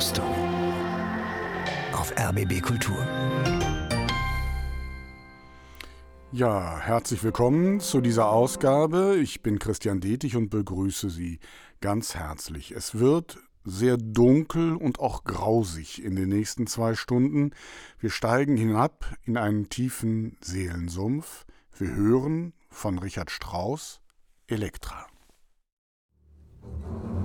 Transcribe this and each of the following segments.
Verkostung auf RBB Kultur. Ja, herzlich willkommen zu dieser Ausgabe. Ich bin Christian Detig und begrüße Sie ganz herzlich. Es wird sehr dunkel und auch grausig in den nächsten zwei Stunden. Wir steigen hinab in einen tiefen Seelensumpf. Wir hören von Richard Strauss Elektra. Ganz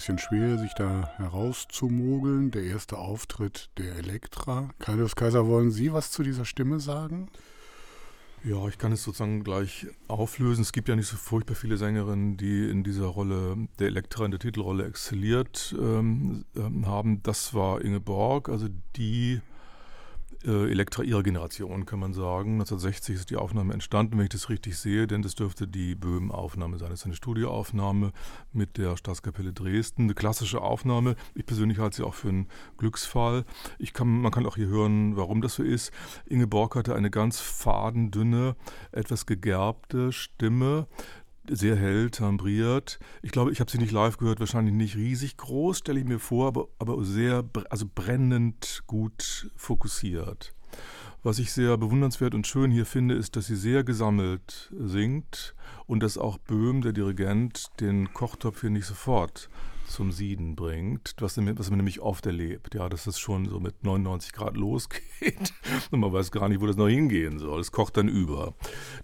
bisschen schwer, sich da herauszumogeln. Der erste Auftritt der Elektra. Kaius Kaiser, wollen Sie was zu dieser Stimme sagen? Ja, ich kann es sozusagen gleich auflösen. Es gibt ja nicht so furchtbar viele Sängerinnen, die in dieser Rolle der Elektra in der Titelrolle exzelliert ähm, ähm haben. Das war Inge Borg, also die Elektra ihrer Generation, kann man sagen. 1960 ist die Aufnahme entstanden, wenn ich das richtig sehe, denn das dürfte die Böhm-Aufnahme sein. Das ist eine Studioaufnahme mit der Staatskapelle Dresden, eine klassische Aufnahme. Ich persönlich halte sie auch für einen Glücksfall. Ich kann, man kann auch hier hören, warum das so ist. Inge Borg hatte eine ganz fadendünne, etwas gegerbte Stimme sehr hell timbriert. Ich glaube, ich habe sie nicht live gehört, wahrscheinlich nicht riesig groß, stelle ich mir vor, aber, aber sehr, also brennend gut fokussiert. Was ich sehr bewundernswert und schön hier finde, ist, dass sie sehr gesammelt singt und dass auch Böhm, der Dirigent, den Kochtopf hier nicht sofort zum Sieden bringt, was, was man nämlich oft erlebt, ja, dass es schon so mit 99 Grad losgeht und man weiß gar nicht, wo das noch hingehen soll. Es kocht dann über.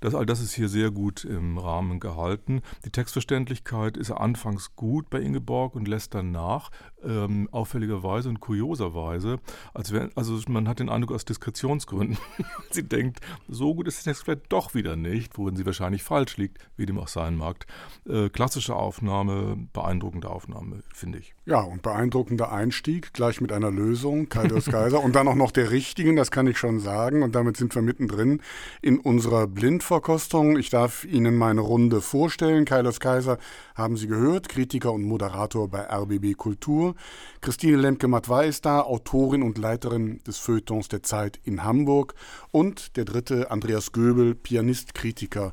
Das, all das ist hier sehr gut im Rahmen gehalten. Die Textverständlichkeit ist anfangs gut bei Ingeborg und lässt dann nach, ähm, auffälligerweise und kurioserweise, als wenn, also man hat den Eindruck aus Diskretionsgründen, sie denkt, so gut ist der Text vielleicht doch wieder nicht, worin sie wahrscheinlich falsch liegt, wie dem auch sein mag. Äh, klassische Aufnahme, beeindruckende Aufnahme, finde ich. Ja, und beeindruckender Einstieg, gleich mit einer Lösung, Kaidos Kaiser, und dann auch noch der richtigen, das kann ich schon sagen, und damit sind wir mittendrin in unserer Blindverkostung. Ich darf Ihnen meine Runde vorstellen. Kaidos Kaiser haben Sie gehört, Kritiker und Moderator bei RBB Kultur. Christine Lemke-Matwei ist da, Autorin und Leiterin des Feuilletons der Zeit in Hamburg. Und der dritte, Andreas Göbel, Pianist, Kritiker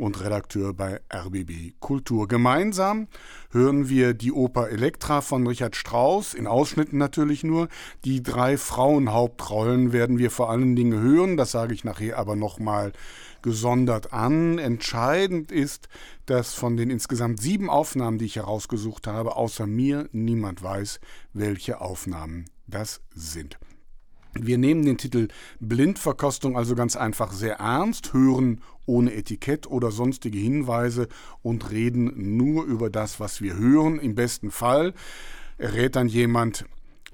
und Redakteur bei RBB Kultur. Gemeinsam hören wir die Oper Elektra von Richard Strauss, in Ausschnitten natürlich nur. Die drei Frauenhauptrollen werden wir vor allen Dingen hören, das sage ich nachher aber nochmal gesondert an. Entscheidend ist, dass von den insgesamt sieben Aufnahmen, die ich herausgesucht habe, außer mir niemand weiß, welche Aufnahmen das sind. Wir nehmen den Titel Blindverkostung also ganz einfach sehr ernst, hören ohne Etikett oder sonstige Hinweise und reden nur über das, was wir hören. Im besten Fall errät dann jemand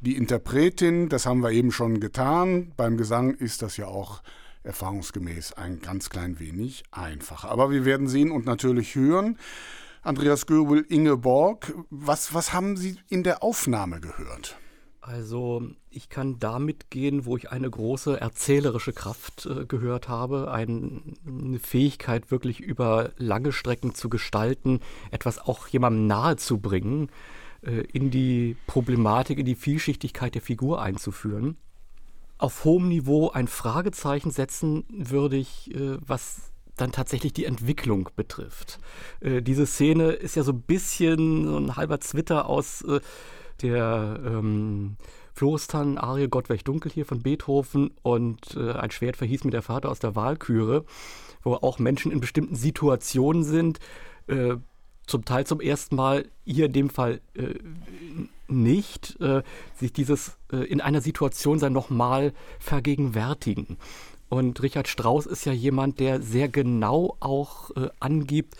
die Interpretin, das haben wir eben schon getan. Beim Gesang ist das ja auch erfahrungsgemäß ein ganz klein wenig einfacher. Aber wir werden sehen und natürlich hören. Andreas Göbel, Inge Borg, was, was haben Sie in der Aufnahme gehört? Also ich kann damit gehen, wo ich eine große erzählerische Kraft äh, gehört habe, ein, eine Fähigkeit wirklich über lange Strecken zu gestalten, etwas auch jemandem nahezubringen, äh, in die Problematik, in die Vielschichtigkeit der Figur einzuführen. Auf hohem Niveau ein Fragezeichen setzen würde ich, äh, was dann tatsächlich die Entwicklung betrifft. Äh, diese Szene ist ja so ein bisschen so ein halber Zwitter aus äh, der ähm, Florestan-Arie Gott welch dunkel hier von Beethoven und äh, ein Schwert verhieß mir der Vater aus der Wahlküre, wo auch Menschen in bestimmten Situationen sind, äh, zum Teil zum ersten Mal, hier in dem Fall äh, nicht, äh, sich dieses äh, in einer Situation sein nochmal vergegenwärtigen. Und Richard Strauss ist ja jemand, der sehr genau auch äh, angibt,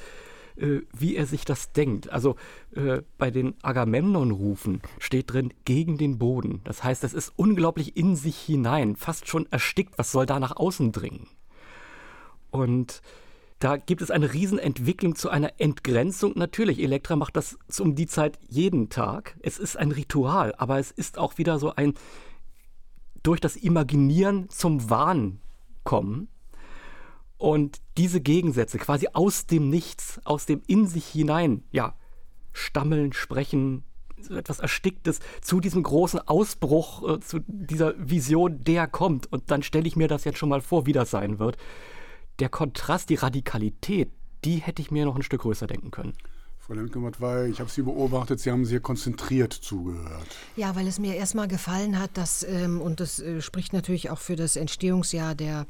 äh, wie er sich das denkt. Also äh, bei den Agamemnon-Rufen steht drin gegen den Boden. Das heißt, es ist unglaublich in sich hinein, fast schon erstickt. Was soll da nach außen dringen? Und da gibt es eine Riesenentwicklung zu einer Entgrenzung. Natürlich, Elektra macht das um die Zeit jeden Tag. Es ist ein Ritual, aber es ist auch wieder so ein durch das Imaginieren zum Wahn kommen. Und diese Gegensätze quasi aus dem Nichts, aus dem in sich hinein, ja, stammeln, sprechen, so etwas Ersticktes zu diesem großen Ausbruch, äh, zu dieser Vision, der kommt. Und dann stelle ich mir das jetzt schon mal vor, wie das sein wird. Der Kontrast, die Radikalität, die hätte ich mir noch ein Stück größer denken können. Frau Lemke-Matt, ich habe Sie beobachtet, Sie haben sehr konzentriert zugehört. Ja, weil es mir erstmal gefallen hat, dass, ähm, und das äh, spricht natürlich auch für das Entstehungsjahr der,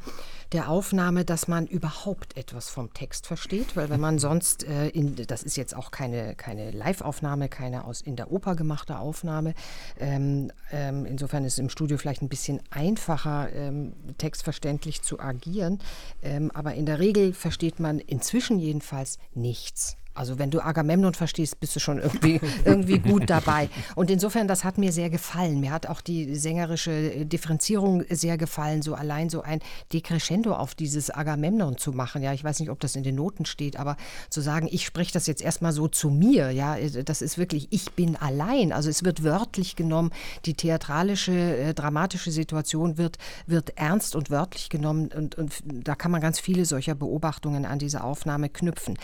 der Aufnahme, dass man überhaupt etwas vom Text versteht, weil wenn man sonst, äh, in, das ist jetzt auch keine, keine Live-Aufnahme, keine aus in der Oper gemachte Aufnahme, ähm, ähm, insofern ist es im Studio vielleicht ein bisschen einfacher, ähm, textverständlich zu agieren, ähm, aber in der Regel versteht man inzwischen jedenfalls nichts. Also wenn du Agamemnon verstehst, bist du schon irgendwie, irgendwie gut dabei. Und insofern, das hat mir sehr gefallen. Mir hat auch die sängerische Differenzierung sehr gefallen, so allein so ein Decrescendo auf dieses Agamemnon zu machen. Ja, ich weiß nicht, ob das in den Noten steht, aber zu sagen, ich spreche das jetzt erstmal so zu mir, ja, das ist wirklich, ich bin allein. Also es wird wörtlich genommen, die theatralische, äh, dramatische Situation wird, wird ernst und wörtlich genommen und, und da kann man ganz viele solcher Beobachtungen an diese Aufnahme knüpfen.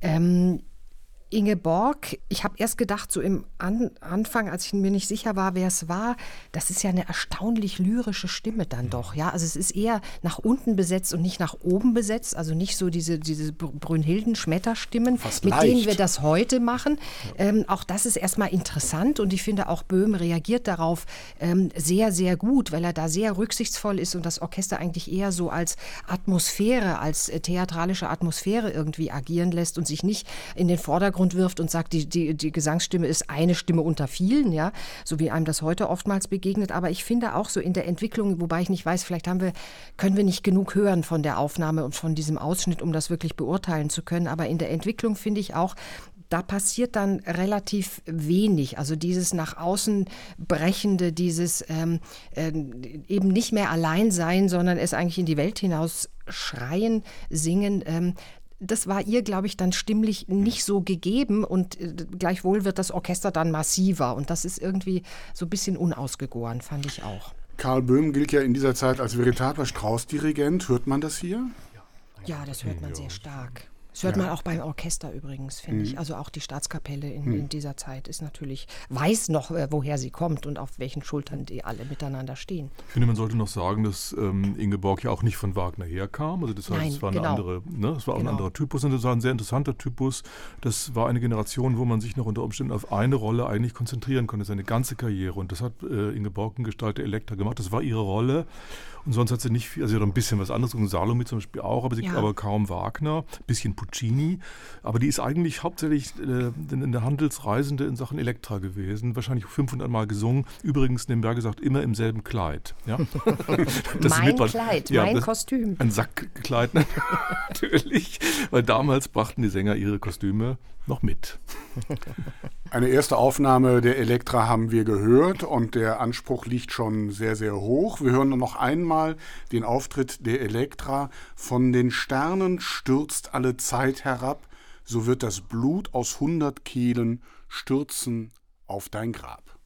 Ähm, Ingeborg, ich habe erst gedacht, so im An Anfang, als ich mir nicht sicher war, wer es war, das ist ja eine erstaunlich lyrische Stimme dann doch. Ja, also es ist eher nach unten besetzt und nicht nach oben besetzt. Also nicht so diese, diese Brünnhilden-Schmetterstimmen, mit leicht. denen wir das heute machen. Ähm, auch das ist erstmal interessant und ich finde auch Böhm reagiert darauf ähm, sehr, sehr gut, weil er da sehr rücksichtsvoll ist und das Orchester eigentlich eher so als Atmosphäre, als äh, theatralische Atmosphäre irgendwie agieren lässt und sich nicht in den Vordergrund Vordergrund wirft und sagt, die, die, die Gesangsstimme ist eine Stimme unter vielen, ja, so wie einem das heute oftmals begegnet. Aber ich finde auch so in der Entwicklung, wobei ich nicht weiß, vielleicht haben wir, können wir nicht genug hören von der Aufnahme und von diesem Ausschnitt, um das wirklich beurteilen zu können. Aber in der Entwicklung finde ich auch, da passiert dann relativ wenig. Also dieses nach außen brechende, dieses ähm, äh, eben nicht mehr allein sein, sondern es eigentlich in die Welt hinaus schreien, singen, ähm, das war ihr, glaube ich, dann stimmlich nicht so gegeben und äh, gleichwohl wird das Orchester dann massiver und das ist irgendwie so ein bisschen unausgegoren, fand ich auch. Karl Böhm gilt ja in dieser Zeit als veritabler Strauß-Dirigent. Hört man das hier? Ja, das hört man sehr stark. Das hört ja. man auch beim Orchester übrigens, finde mhm. ich. Also auch die Staatskapelle in, mhm. in, dieser Zeit ist natürlich, weiß noch, äh, woher sie kommt und auf welchen Schultern die alle miteinander stehen. Ich finde, man sollte noch sagen, dass ähm, Ingeborg ja auch nicht von Wagner herkam. Also das, heißt, Nein, das war, genau. eine andere, ne, das war auch genau. ein anderer Typus und das war ein sehr interessanter Typus. Das war eine Generation, wo man sich noch unter Umständen auf eine Rolle eigentlich konzentrieren konnte, seine ganze Karriere. Und das hat äh, Ingeborg in Gestalt der Elektra gemacht. Das war ihre Rolle. Und sonst hat sie nicht viel, also sie hat ein bisschen was anderes, und Salome zum Beispiel auch, aber, sie, ja. aber kaum Wagner, ein bisschen Puccini. Aber die ist eigentlich hauptsächlich äh, eine Handelsreisende in Sachen Elektra gewesen, wahrscheinlich 500 Mal gesungen. Übrigens, nebenbei gesagt, immer im selben Kleid. Ja? mein Kleid, ja, mein Kostüm. Ein Sackkleid natürlich, weil damals brachten die Sänger ihre Kostüme noch mit. Eine erste Aufnahme der Elektra haben wir gehört und der Anspruch liegt schon sehr, sehr hoch. Wir hören noch einmal den Auftritt der Elektra. Von den Sternen stürzt alle Zeit herab, so wird das Blut aus hundert Kehlen stürzen auf dein Grab.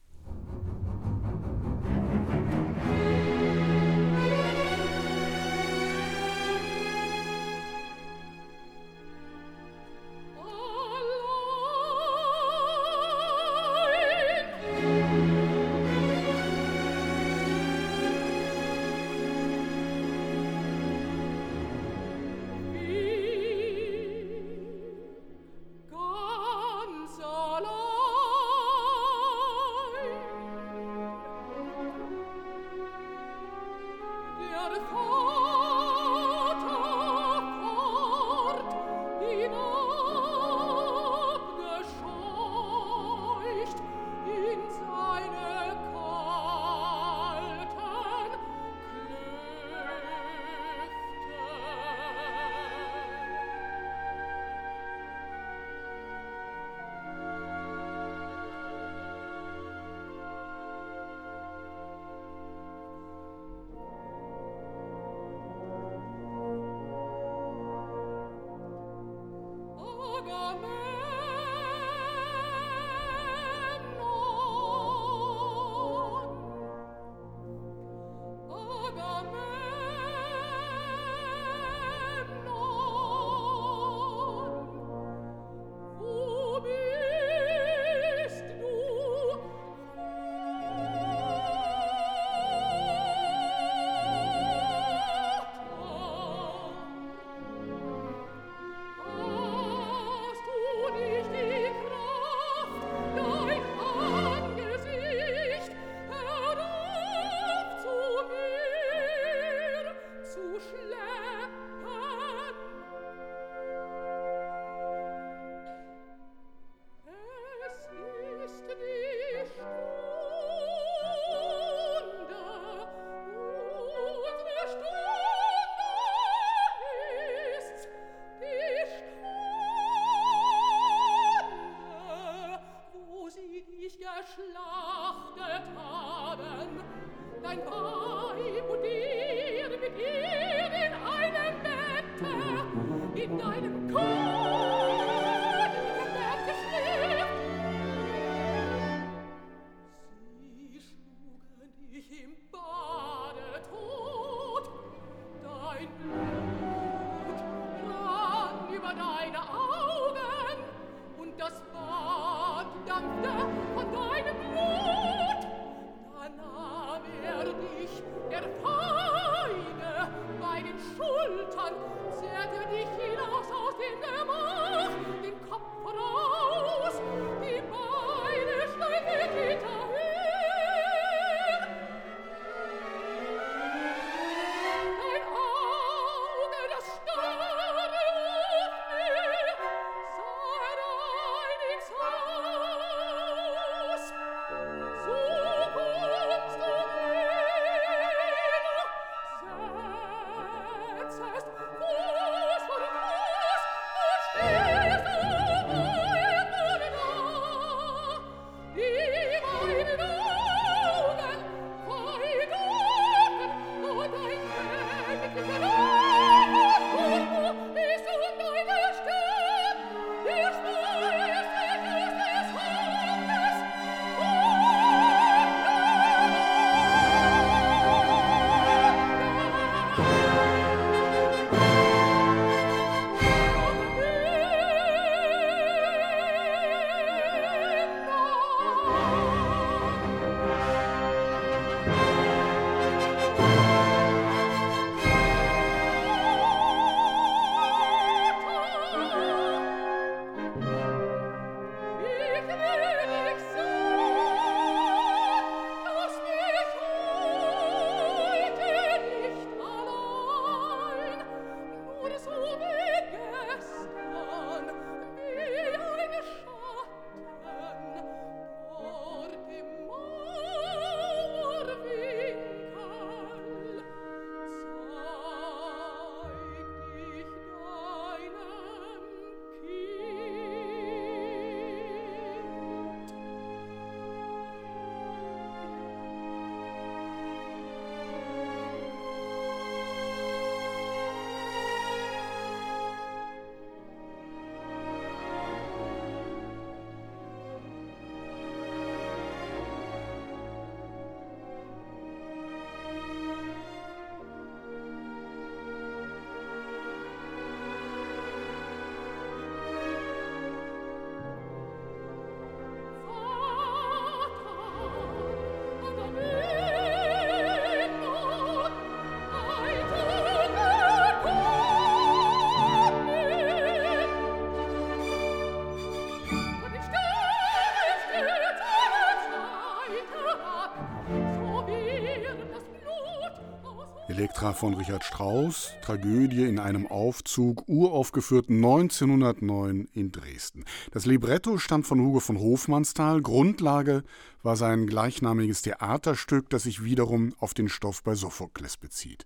Von Richard Strauss, Tragödie in einem Aufzug, uraufgeführt 1909 in Dresden. Das Libretto stammt von Hugo von Hofmannsthal. Grundlage war sein gleichnamiges Theaterstück, das sich wiederum auf den Stoff bei Sophokles bezieht.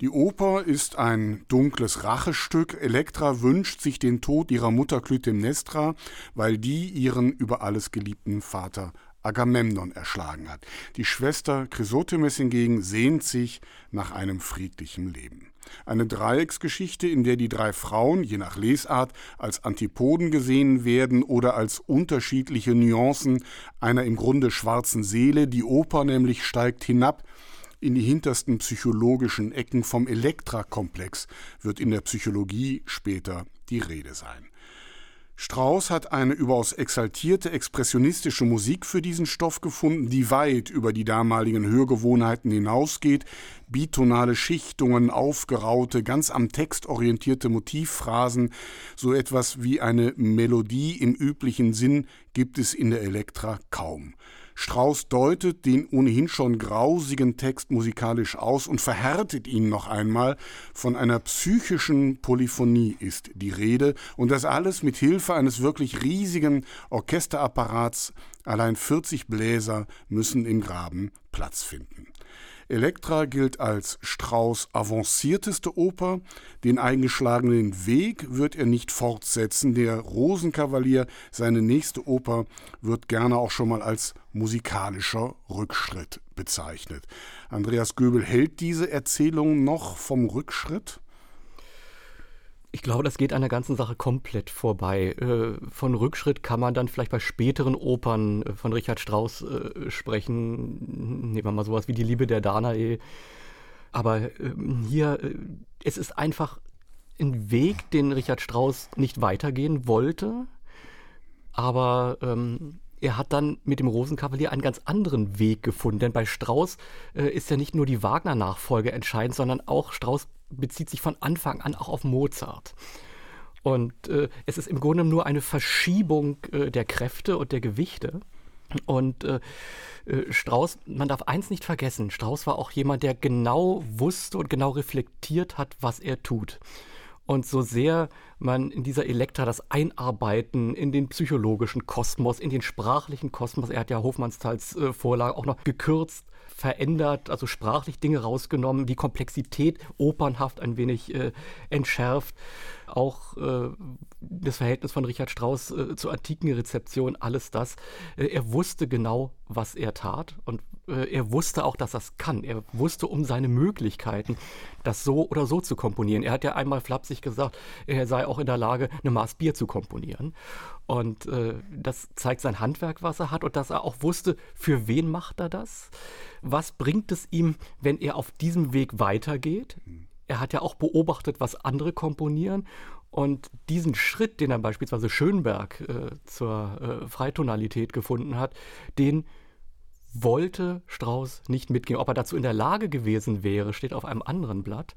Die Oper ist ein dunkles Rachestück. Elektra wünscht sich den Tod ihrer Mutter Clytemnestra, weil die ihren über alles geliebten Vater Agamemnon erschlagen hat. Die Schwester Chrysothemis hingegen sehnt sich nach einem friedlichen Leben. Eine Dreiecksgeschichte, in der die drei Frauen, je nach Lesart, als Antipoden gesehen werden oder als unterschiedliche Nuancen einer im Grunde schwarzen Seele. Die Oper nämlich steigt hinab in die hintersten psychologischen Ecken vom Elektra-Komplex, wird in der Psychologie später die Rede sein. Strauss hat eine überaus exaltierte expressionistische Musik für diesen Stoff gefunden, die weit über die damaligen Hörgewohnheiten hinausgeht, bitonale Schichtungen, aufgeraute, ganz am Text orientierte Motivphrasen, so etwas wie eine Melodie im üblichen Sinn gibt es in der Elektra kaum. Strauss deutet den ohnehin schon grausigen Text musikalisch aus und verhärtet ihn noch einmal. Von einer psychischen Polyphonie ist die Rede und das alles mit Hilfe eines wirklich riesigen Orchesterapparats. Allein 40 Bläser müssen im Graben Platz finden. Elektra gilt als Strauss avancierteste Oper. Den eingeschlagenen Weg wird er nicht fortsetzen. Der Rosenkavalier, seine nächste Oper, wird gerne auch schon mal als musikalischer Rückschritt bezeichnet. Andreas Göbel hält diese Erzählung noch vom Rückschritt? Ich glaube, das geht an der ganzen Sache komplett vorbei. Äh, von Rückschritt kann man dann vielleicht bei späteren Opern äh, von Richard Strauss äh, sprechen. Nehmen wir mal sowas wie Die Liebe der Danae. Aber ähm, hier, es ist einfach ein Weg, den Richard Strauss nicht weitergehen wollte. Aber ähm, er hat dann mit dem Rosenkavalier einen ganz anderen Weg gefunden. Denn bei Strauss äh, ist ja nicht nur die Wagner-Nachfolge entscheidend, sondern auch Strauss bezieht sich von Anfang an auch auf Mozart. Und äh, es ist im Grunde nur eine Verschiebung äh, der Kräfte und der Gewichte. Und äh, äh, Strauß, man darf eins nicht vergessen, Strauß war auch jemand, der genau wusste und genau reflektiert hat, was er tut. Und so sehr man in dieser Elektra das Einarbeiten in den psychologischen Kosmos, in den sprachlichen Kosmos, er hat ja Hofmannsthals äh, Vorlage auch noch gekürzt, verändert, also sprachlich Dinge rausgenommen, die Komplexität opernhaft ein wenig äh, entschärft. Auch äh, das Verhältnis von Richard Strauss äh, zur antiken Rezeption, alles das. Äh, er wusste genau, was er tat und äh, er wusste auch, dass er es kann. Er wusste um seine Möglichkeiten, das so oder so zu komponieren. Er hat ja einmal flapsig gesagt, er sei auch in der Lage, eine Maß Bier zu komponieren. Und äh, das zeigt sein Handwerk, was er hat und dass er auch wusste, für wen macht er das? Was bringt es ihm, wenn er auf diesem Weg weitergeht? Er hat ja auch beobachtet, was andere komponieren. Und diesen Schritt, den er beispielsweise Schönberg äh, zur äh, Freitonalität gefunden hat, den wollte Strauß nicht mitgehen. Ob er dazu in der Lage gewesen wäre, steht auf einem anderen Blatt.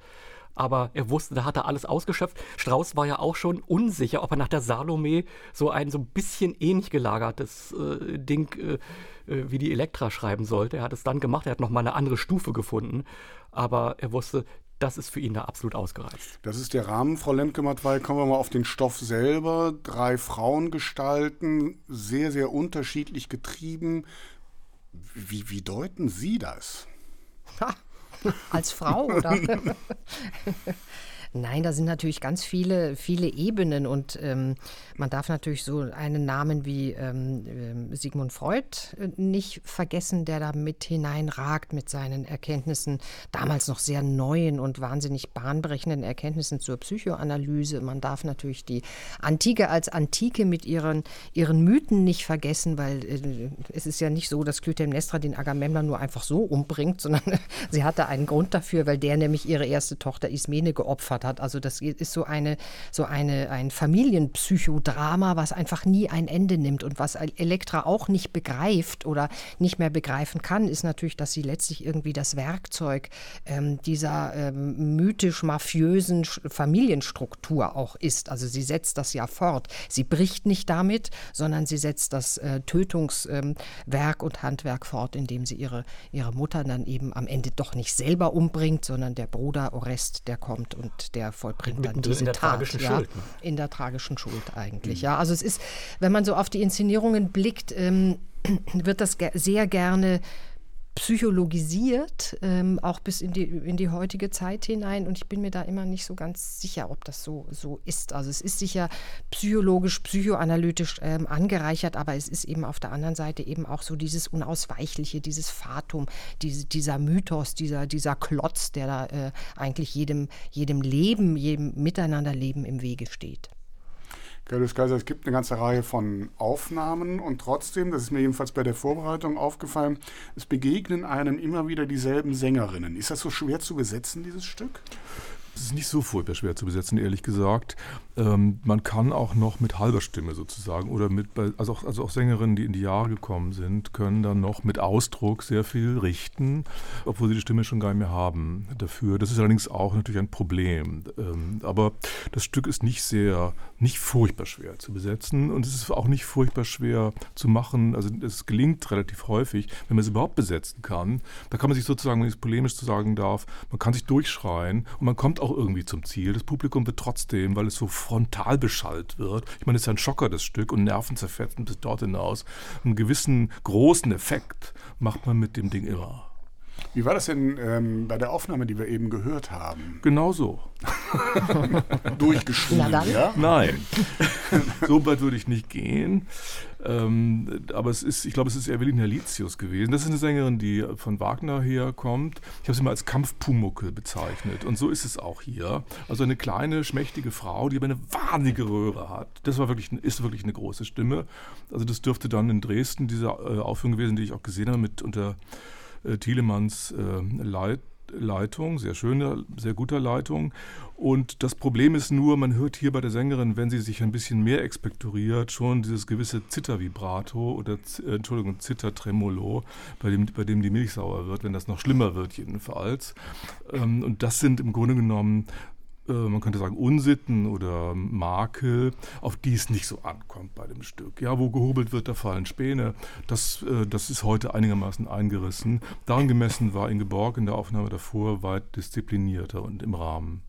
Aber er wusste, da hat er alles ausgeschöpft. Strauß war ja auch schon unsicher, ob er nach der Salome so ein so ein bisschen ähnlich gelagertes äh, Ding äh, äh wie die Elektra schreiben sollte. Er hat es dann gemacht, er hat nochmal eine andere Stufe gefunden. Aber er wusste, das ist für ihn da absolut ausgereizt. Das ist der Rahmen, Frau Lemke-Matwei. Kommen wir mal auf den Stoff selber. Drei Frauengestalten, sehr, sehr unterschiedlich getrieben. Wie, wie deuten Sie das? Ha, als Frau, oder? Nein, da sind natürlich ganz viele, viele Ebenen und ähm, man darf natürlich so einen Namen wie ähm, ähm, Sigmund Freud äh, nicht vergessen, der da mit hineinragt mit seinen Erkenntnissen, damals noch sehr neuen und wahnsinnig bahnbrechenden Erkenntnissen zur Psychoanalyse. Man darf natürlich die Antike als Antike mit ihren, ihren Mythen nicht vergessen, weil äh, es ist ja nicht so, dass Clytemnestra den Agamemnon nur einfach so umbringt, sondern sie hatte einen Grund dafür, weil der nämlich ihre erste Tochter Ismene geopfert hat. Also das ist so eine, so eine, ein Familienpsychodrama, was einfach nie ein Ende nimmt und was Elektra auch nicht begreift oder nicht mehr begreifen kann, ist natürlich, dass sie letztlich irgendwie das Werkzeug ähm, dieser ähm, mythisch-mafiösen Familienstruktur auch ist. Also sie setzt das ja fort. Sie bricht nicht damit, sondern sie setzt das äh, Tötungswerk ähm, und Handwerk fort, indem sie ihre, ihre Mutter dann eben am Ende doch nicht selber umbringt, sondern der Bruder Orest, der kommt und der vollbringt dann diese in der Tat. Tragischen ja, Schuld. Ne? In der tragischen Schuld eigentlich. Mhm. Ja, also es ist, wenn man so auf die Inszenierungen blickt, ähm, wird das ge sehr gerne psychologisiert, ähm, auch bis in die, in die heutige Zeit hinein. Und ich bin mir da immer nicht so ganz sicher, ob das so, so ist. Also es ist sicher psychologisch, psychoanalytisch ähm, angereichert, aber es ist eben auf der anderen Seite eben auch so dieses Unausweichliche, dieses Fatum, diese, dieser Mythos, dieser, dieser Klotz, der da äh, eigentlich jedem, jedem Leben, jedem Miteinanderleben im Wege steht. Gerlus Kaiser, es gibt eine ganze Reihe von Aufnahmen und trotzdem, das ist mir jedenfalls bei der Vorbereitung aufgefallen, es begegnen einem immer wieder dieselben Sängerinnen. Ist das so schwer zu besetzen, dieses Stück? Es ist nicht so furchtbar schwer zu besetzen, ehrlich gesagt. Ähm, man kann auch noch mit halber Stimme sozusagen oder mit, also auch, also auch Sängerinnen, die in die Jahre gekommen sind, können dann noch mit Ausdruck sehr viel richten, obwohl sie die Stimme schon gar nicht mehr haben dafür. Das ist allerdings auch natürlich ein Problem. Ähm, aber das Stück ist nicht sehr, nicht furchtbar schwer zu besetzen und es ist auch nicht furchtbar schwer zu machen. Also es gelingt relativ häufig, wenn man es überhaupt besetzen kann. Da kann man sich sozusagen, wenn ich es polemisch zu sagen darf, man kann sich durchschreien und man kommt auch auch irgendwie zum Ziel. Das Publikum wird trotzdem, weil es so frontal beschallt wird, ich meine, es ist ein Schocker, das Stück, und nervenzerfetzend bis dort hinaus, einen gewissen großen Effekt macht man mit dem Ding immer. Wie war das denn ähm, bei der Aufnahme, die wir eben gehört haben? Genau so. Durchgeschrieben, ja? Nein, so weit würde ich nicht gehen. Ähm, aber es ist, ich glaube, es ist Evelyn Herlitius gewesen. Das ist eine Sängerin, die von Wagner herkommt. Ich habe sie mal als Kampfpumucke bezeichnet. Und so ist es auch hier. Also eine kleine, schmächtige Frau, die aber eine wahnsinnige Röhre hat. Das war wirklich, ist wirklich eine große Stimme. Also das dürfte dann in Dresden diese äh, Aufführung gewesen, die ich auch gesehen habe, mit unter äh, Thielemanns äh, Leit Leitung, sehr schöne, sehr guter Leitung. Und das Problem ist nur, man hört hier bei der Sängerin, wenn sie sich ein bisschen mehr expektoriert, schon dieses gewisse Zittervibrato oder, äh, Entschuldigung, Zittertremolo, bei dem, bei dem die Milch sauer wird, wenn das noch schlimmer wird jedenfalls. Ähm, und das sind im Grunde genommen äh, man könnte sagen, Unsitten oder Makel, auf die es nicht so ankommt bei dem Stück. Ja, wo gehobelt wird, da fallen Späne. Das, äh, das ist heute einigermaßen eingerissen. Daran gemessen war Ingeborg in der Aufnahme davor weit disziplinierter und im Rahmen.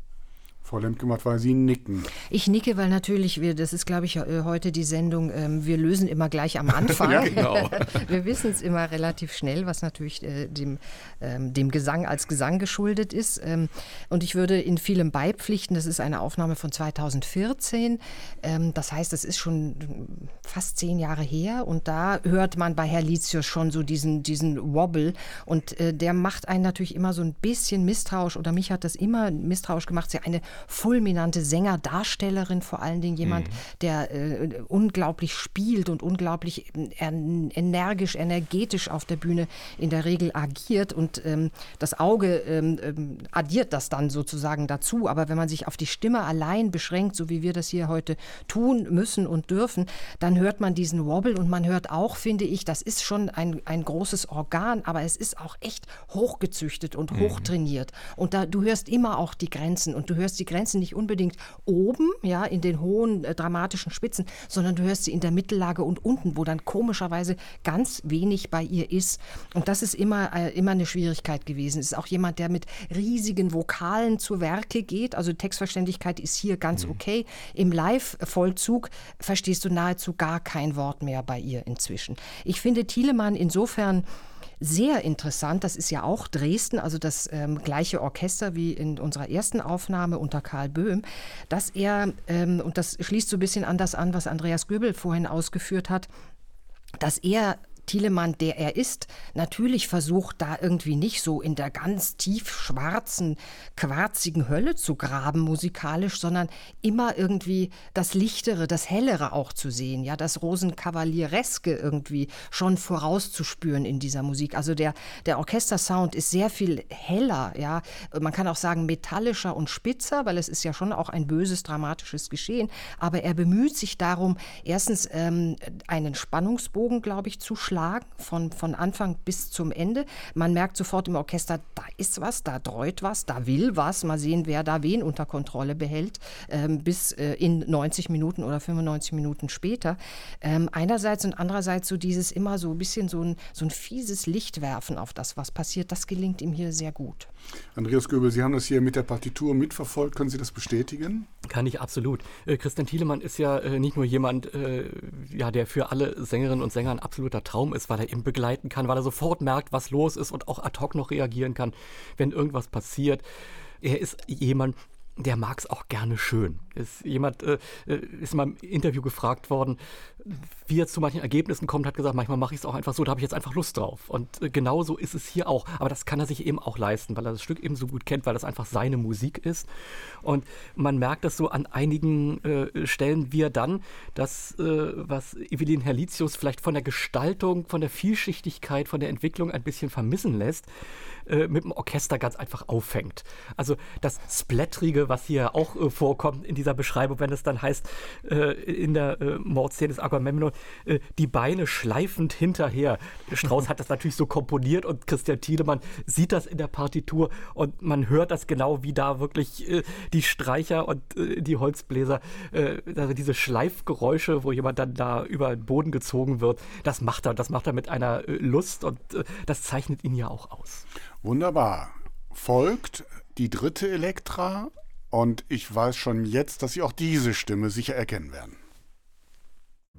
Frau Lemke macht, weil Sie nicken. Ich nicke, weil natürlich, wir, das ist, glaube ich, äh, heute die Sendung, ähm, wir lösen immer gleich am Anfang. ja, genau. wir wissen es immer relativ schnell, was natürlich äh, dem, ähm, dem Gesang als Gesang geschuldet ist. Ähm, und ich würde in vielem beipflichten, das ist eine Aufnahme von 2014. Ähm, das heißt, es ist schon fast zehn Jahre her. Und da hört man bei Herr Litius schon so diesen, diesen Wobble. Und äh, der macht einen natürlich immer so ein bisschen misstrauisch, oder mich hat das immer misstrauisch gemacht. Sie eine fulminante Sänger-Darstellerin, vor allen Dingen jemand, mhm. der äh, unglaublich spielt und unglaublich äh, energisch, energetisch auf der Bühne in der Regel agiert und ähm, das Auge ähm, ähm, addiert das dann sozusagen dazu. Aber wenn man sich auf die Stimme allein beschränkt, so wie wir das hier heute tun müssen und dürfen, dann hört man diesen Wobble und man hört auch, finde ich, das ist schon ein, ein großes Organ, aber es ist auch echt hochgezüchtet und mhm. hochtrainiert. Und da, du hörst immer auch die Grenzen und du hörst die Grenzen nicht unbedingt oben, ja, in den hohen äh, dramatischen Spitzen, sondern du hörst sie in der Mittellage und unten, wo dann komischerweise ganz wenig bei ihr ist. Und das ist immer, äh, immer eine Schwierigkeit gewesen. Es ist auch jemand, der mit riesigen Vokalen zu Werke geht. Also Textverständlichkeit ist hier ganz mhm. okay. Im Live-Vollzug verstehst du nahezu gar kein Wort mehr bei ihr inzwischen. Ich finde Thielemann insofern sehr interessant, das ist ja auch Dresden, also das ähm, gleiche Orchester wie in unserer ersten Aufnahme unter Karl Böhm, dass er, ähm, und das schließt so ein bisschen an das an, was Andreas Göbel vorhin ausgeführt hat, dass er Thielemann, der er ist, natürlich versucht, da irgendwie nicht so in der ganz tief schwarzen, quarzigen Hölle zu graben musikalisch, sondern immer irgendwie das Lichtere, das Hellere auch zu sehen, ja, das Rosenkavaliereske irgendwie schon vorauszuspüren in dieser Musik. Also der, der Orchestersound ist sehr viel heller, ja. Man kann auch sagen metallischer und spitzer, weil es ist ja schon auch ein böses, dramatisches Geschehen. Aber er bemüht sich darum, erstens ähm, einen Spannungsbogen, glaube ich, zu schlagen schlagen, von, von Anfang bis zum Ende. Man merkt sofort im Orchester, da ist was, da dreut was, da will was. Mal sehen, wer da wen unter Kontrolle behält, ähm, bis äh, in 90 Minuten oder 95 Minuten später. Ähm, einerseits und andererseits so dieses immer so ein bisschen so ein, so ein fieses Licht werfen auf das, was passiert, das gelingt ihm hier sehr gut. Andreas Göbel, Sie haben das hier mit der Partitur mitverfolgt. Können Sie das bestätigen? Kann ich absolut. Äh, Christian Thielemann ist ja äh, nicht nur jemand, äh, ja, der für alle Sängerinnen und Sänger ein absoluter Traum ist, weil er eben begleiten kann, weil er sofort merkt, was los ist und auch ad hoc noch reagieren kann, wenn irgendwas passiert. Er ist jemand, der mag es auch gerne schön. Ist jemand äh, äh, ist mal im Interview gefragt worden, wie er zu manchen Ergebnissen kommt, hat gesagt, manchmal mache ich es auch einfach so, da habe ich jetzt einfach Lust drauf. Und äh, genau so ist es hier auch. Aber das kann er sich eben auch leisten, weil er das Stück eben so gut kennt, weil das einfach seine Musik ist. Und man merkt das so an einigen äh, Stellen, wie er dann das, äh, was Evelyn Herlitius vielleicht von der Gestaltung, von der Vielschichtigkeit, von der Entwicklung ein bisschen vermissen lässt, äh, mit dem Orchester ganz einfach auffängt. Also das Splattrige, was hier auch vorkommt in dieser Beschreibung, wenn es dann heißt, äh, in der äh, Mordszene des Agamemnon, äh, die Beine schleifend hinterher. Strauß hat das natürlich so komponiert und Christian Thielemann sieht das in der Partitur und man hört das genau, wie da wirklich äh, die Streicher und äh, die Holzbläser, äh, also diese Schleifgeräusche, wo jemand dann da über den Boden gezogen wird, das macht er. Das macht er mit einer Lust und das zeichnet ihn ja auch aus. Wunderbar. Folgt die dritte Elektra und ich weiß schon jetzt, dass Sie auch diese Stimme sicher erkennen werden.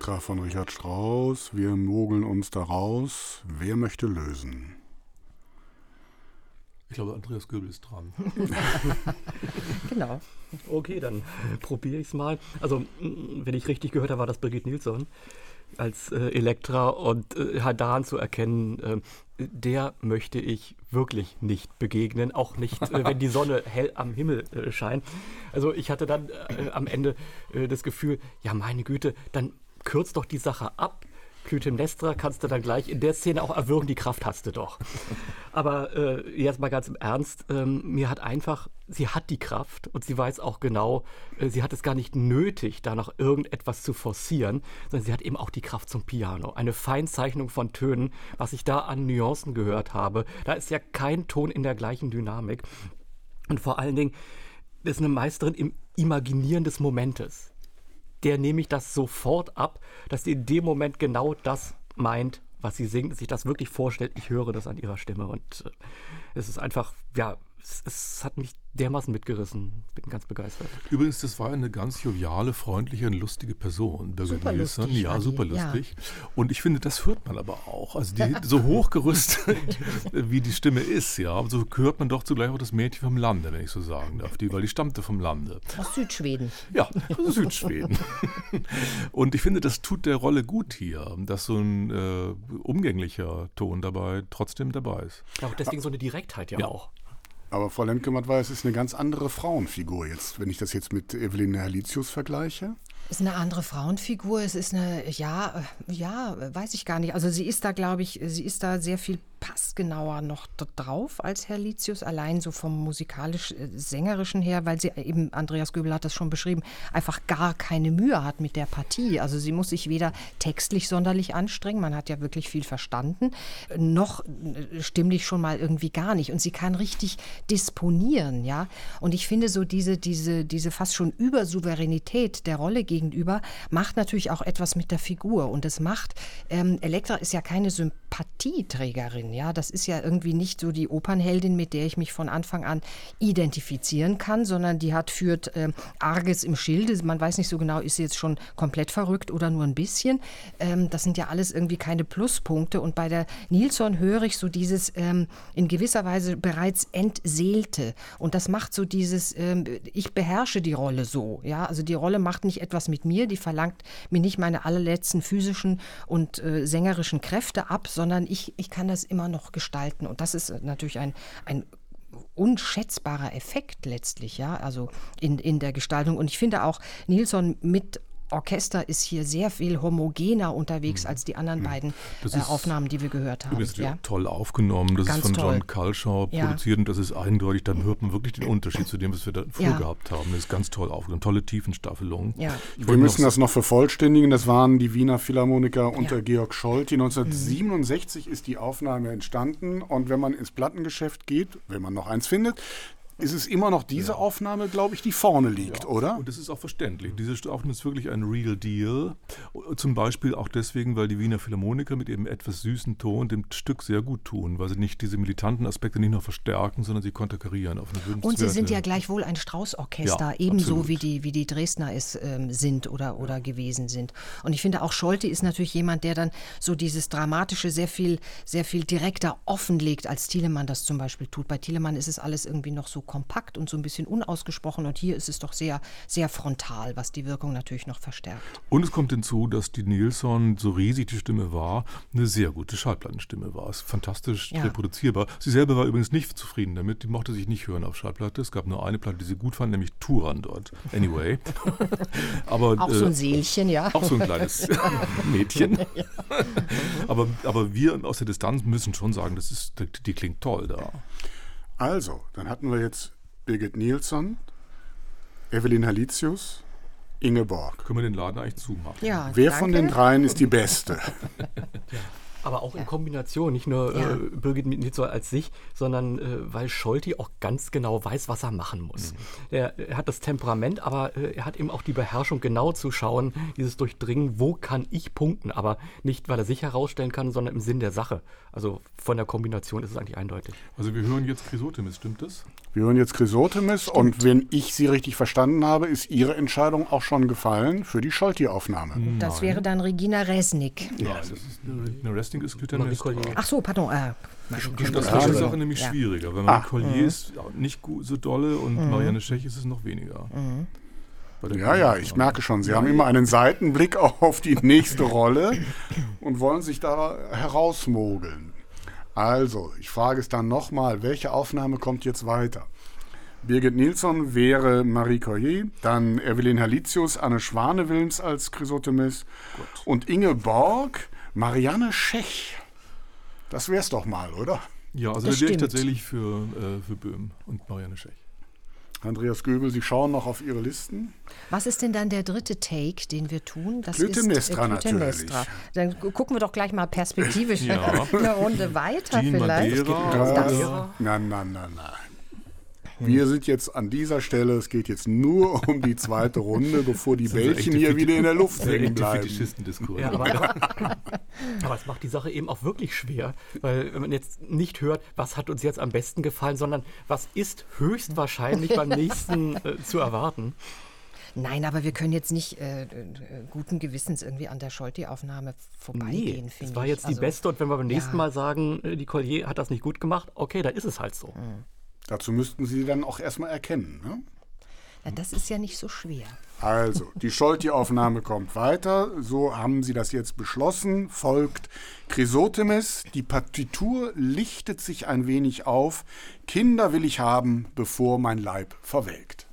Elektra von Richard Strauss, wir mogeln uns da raus. Wer möchte lösen? Ich glaube, Andreas Göbel ist dran. genau. Okay, dann probiere ich es mal. Also, wenn ich richtig gehört habe, war das Birgit Nilsson als äh, Elektra und äh, Hadan zu erkennen, äh, der möchte ich wirklich nicht begegnen, auch nicht, äh, wenn die Sonne hell am Himmel äh, scheint. Also ich hatte dann äh, am Ende das Gefühl, ja meine Güte, dann kürzt doch die Sache ab Clytemnestra kannst du dann gleich in der Szene auch erwürgen, die Kraft hast du doch. Aber äh, jetzt mal ganz im Ernst, ähm, mir hat einfach, sie hat die Kraft und sie weiß auch genau, äh, sie hat es gar nicht nötig, da noch irgendetwas zu forcieren, sondern sie hat eben auch die Kraft zum Piano. Eine Feinzeichnung von Tönen, was ich da an Nuancen gehört habe, da ist ja kein Ton in der gleichen Dynamik. Und vor allen Dingen ist eine Meisterin im Imaginieren des Momentes der nehme ich das sofort ab, dass sie in dem Moment genau das meint, was sie singt, sich das wirklich vorstellt. Ich höre das an ihrer Stimme und äh, es ist einfach, ja, es, es, hat mich dermaßen mitgerissen. Bin ganz begeistert. Übrigens, das war eine ganz joviale, freundliche und lustige Person. Super lustig, ja, super lustig. Ja. Und ich finde, das hört man aber auch. Also die, so hochgerüstet, wie die Stimme ist, ja, so hört man doch zugleich auch das Mädchen vom Lande, wenn ich so sagen darf, die, weil die stammte vom Lande. Aus Südschweden. Ja, aus Südschweden. und ich finde, das tut der Rolle gut hier, dass so ein äh, umgänglicher Ton dabei trotzdem dabei ist. Ja, auch deswegen so eine Direktheit ja, ja. auch. Aber Frau Lemke-Matt weiß, es ist eine ganz andere Frauenfigur jetzt, wenn ich das jetzt mit Evelyn Herlitius vergleiche. Es ist eine andere Frauenfigur. Es ist eine, ja, ja, weiß ich gar nicht. Also sie ist da, glaube ich, sie ist da sehr viel passgenauer noch drauf als Herr Litius, allein so vom musikalisch-sängerischen äh, her, weil sie eben, Andreas Göbel hat das schon beschrieben, einfach gar keine Mühe hat mit der Partie. Also sie muss sich weder textlich sonderlich anstrengen, man hat ja wirklich viel verstanden, noch äh, stimmlich schon mal irgendwie gar nicht. Und sie kann richtig disponieren, ja. Und ich finde so diese, diese, diese fast schon Übersouveränität der Rolle gegenüber macht natürlich auch etwas mit der Figur. Und es macht, ähm, Elektra ist ja keine Sympathieträgerin. Ja, das ist ja irgendwie nicht so die Opernheldin, mit der ich mich von Anfang an identifizieren kann, sondern die hat führt äh, Arges im Schilde. Man weiß nicht so genau, ist sie jetzt schon komplett verrückt oder nur ein bisschen. Ähm, das sind ja alles irgendwie keine Pluspunkte. Und bei der Nilsson höre ich so dieses ähm, in gewisser Weise bereits entseelte. Und das macht so dieses, ähm, ich beherrsche die Rolle so. Ja, also die Rolle macht nicht etwas mit mir, die verlangt mir nicht meine allerletzten physischen und äh, sängerischen Kräfte ab, sondern ich, ich kann das immer immer noch gestalten. Und das ist natürlich ein, ein unschätzbarer Effekt letztlich, ja, also in, in der Gestaltung. Und ich finde auch Nilsson mit Orchester ist hier sehr viel homogener unterwegs als die anderen mhm. beiden äh, Aufnahmen, die wir gehört haben. Das ist ja. toll aufgenommen. Das Ganz ist von toll. John Kalschau ja. produziert und das ist eindeutig. Dann hört man wirklich den Untersgeht zu dem, was wir da vorher ja. gehabt haben. Das ist ganz toll aufgenommen. Tolle Tiefenstaffelung. Ja. Wir müssen das noch vervollständigen. Das waren die Wiener Philharmoniker unter Georg Scholti. 1967 mhm. ist die Aufnahme entstanden und wenn man ins Plattengeschäft geht, wenn man noch eins findet, ist es immer noch diese ja. Aufnahme, glaube ich, die vorne liegt, ja. oder? Und das ist auch verständlich. Diese Aufnahme ist wirklich ein Real Deal. Zum Beispiel auch deswegen, weil die Wiener Philharmoniker mit ihrem etwas süßen Ton dem Stück sehr gut tun, weil sie nicht diese militanten Aspekte nicht nur verstärken, sondern sie konterkarieren auf eine Und sie sind ja gleichwohl ein Straußorchester, ja, ebenso wie die, wie die Dresdner es ähm, sind oder, oder gewesen sind. Und ich finde auch Scholte ist natürlich jemand, der dann so dieses Dramatische sehr viel, sehr viel direkter offenlegt, als Thielemann das zum Beispiel tut. Bei Thielemann ist es alles irgendwie noch so kompakt und so ein bisschen unausgesprochen. Und hier ist es doch sehr, sehr frontal, was die Wirkung natürlich noch verstärkt. Und es kommt hinzu, dass die Nilsson, so riesig die Stimme war, eine sehr gute Schallplattenstimme war. Es ist fantastisch ja. reproduzierbar. Sie selber war übrigens nicht zufrieden damit. Die mochte sich nicht hören auf Schallplatte. Es gab nur eine Platte, die sie gut fand, nämlich Turan dort. Anyway. aber, auch so ein äh, Seelchen, ja. Auch so ein kleines Mädchen. aber, aber wir aus der Distanz müssen schon sagen, das ist, die, die klingt toll da. Also, dann hatten wir jetzt Birgit Nielsen, Evelyn Halitius, Ingeborg. Können wir den Laden eigentlich zumachen? Ja, Wer danke. von den dreien ist die Beste? Aber auch in Kombination, nicht nur Ja. äh, Birgit Nitzoll als sich, sondern äh, weil Scholti auch ganz genau weiß, was er machen muss. Er, er hat das Temperament, aber äh, er hat eben auch die Beherrschung, genau zu schauen, dieses Durchdringen, wo kann ich punkten, aber nicht, weil er sich herausstellen kann, sondern im Sinn der Sache. Also von der Kombination ist es eigentlich eindeutig. Also wir hören jetzt Chrysotemis, stimmt das? Wir hören jetzt Chrysotemis und wenn ich Sie richtig verstanden habe, ist Ihre Entscheidung auch schon gefallen für die Scholti-Aufnahme. Das wäre dann Regina Resnick. Ja, das ist eine, eine Resting ist Marie. Collier. Ach so, pardon. Äh, Das Ja, ist die Sache nämlich Ja. schwieriger. Wenn Ah. man Collier ist nicht so dolle und Marianne Schech ist es noch weniger. Der Ja, ja, ich merke schon, Sie haben immer einen Seitenblick auf die nächste Rolle und wollen sich da herausmogeln. Also, ich frage es dann nochmal, welche Aufnahme kommt jetzt weiter? Birgit Nilsson wäre Marie Collier, dann Evelyn Herlitius, Anne Schwane-Wilms als Chrysotemis und Inge Borg, Marianne Schech. Das wär's doch mal, oder? Ja, also Das da wäre ich tatsächlich für, äh, für Böhm und Marianne Schech. Andreas Göbel, Sie schauen noch auf Ihre Listen. Was ist denn dann der dritte Take, den wir tun? Das Clytemnestra ist, äh, Clytemnestra. Dann gu- gucken wir doch gleich mal perspektivisch Ja. eine Runde weiter Jean vielleicht. Madeira. Das. Na, na, na, na. Wir sind jetzt an dieser Stelle, es geht jetzt nur um die zweite Runde, bevor die Bällchen hier wieder in der Luft hängen bleiben. Ja, aber, aber es macht die Sache eben auch wirklich schwer, weil wenn man jetzt nicht hört, was hat uns jetzt am besten gefallen, sondern was ist höchstwahrscheinlich beim nächsten äh, zu erwarten. Nein, aber wir können jetzt nicht äh, äh, guten Gewissens irgendwie an der Scholti-Aufnahme vorbeigehen, Nee, finde es ich. war jetzt die Also, beste und wenn wir beim nächsten ja. Mal sagen, äh, die Collier hat das nicht gut gemacht, okay, dann ist es halt so. Dazu müssten Sie dann auch erstmal erkennen. Ne? Ja, das ist ja nicht so schwer. Also, die Scholti-Aufnahme kommt weiter. So haben Sie das jetzt beschlossen. Folgt Chrysotemis. Die Partitur lichtet sich ein wenig auf. Kinder will ich haben, bevor mein Leib verwelkt.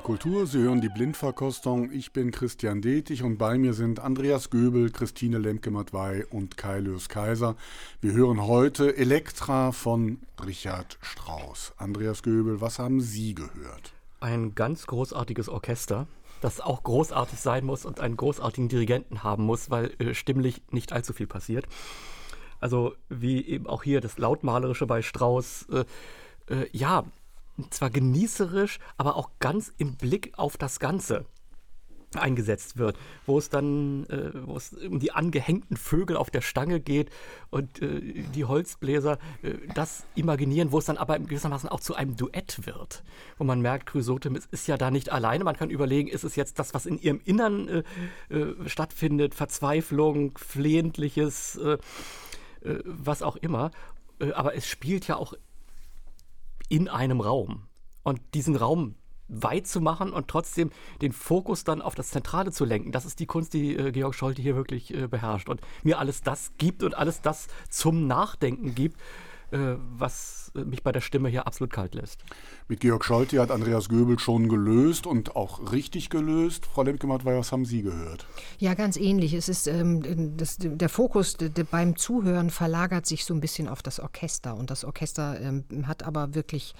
Kultur. Sie hören die Blindverkostung. Ich bin Christian Detig und bei mir sind Andreas Göbel, Christine Lemke-Matwei und Kai Lös Kaiser. Wir hören heute Elektra von Richard Strauss. Andreas Göbel, was haben Sie gehört? Ein ganz großartiges Orchester, das auch großartig sein muss und einen großartigen Dirigenten haben muss, weil äh, stimmlich nicht allzu viel passiert. Also wie eben auch hier das Lautmalerische bei Strauss. Äh, äh ja, zwar genießerisch, aber auch ganz im Blick auf das Ganze eingesetzt wird, wo es dann, äh, wo es um die angehängten Vögel auf der Stange geht und äh, die Holzbläser äh, das imaginieren, wo es dann aber gewissermaßen auch zu einem Duett wird, wo man merkt, Chrysotemis ist ja da nicht alleine. Man kann überlegen, ist es jetzt das, was in ihrem Innern äh, äh, stattfindet, Verzweiflung, flehentliches, äh, was auch immer. aber es spielt ja auch in einem Raum. Und diesen Raum weit zu machen und trotzdem den Fokus dann auf das Zentrale zu lenken. Das ist die Kunst, die äh, Georg Scholte hier wirklich äh, beherrscht und mir alles das gibt und alles das zum Nachdenken gibt, was äh, mich bei der Stimme hier absolut kalt lässt. Mit Georg Scholte hat Andreas Göbel schon gelöst und auch richtig gelöst. Frau Lemke-Matt, was haben Sie gehört? Ja, ganz ähnlich. Es ist ähm, das, der Fokus de, de, beim Zuhören verlagert sich so ein bisschen auf das Orchester und das Orchester ähm, hat aber wirklich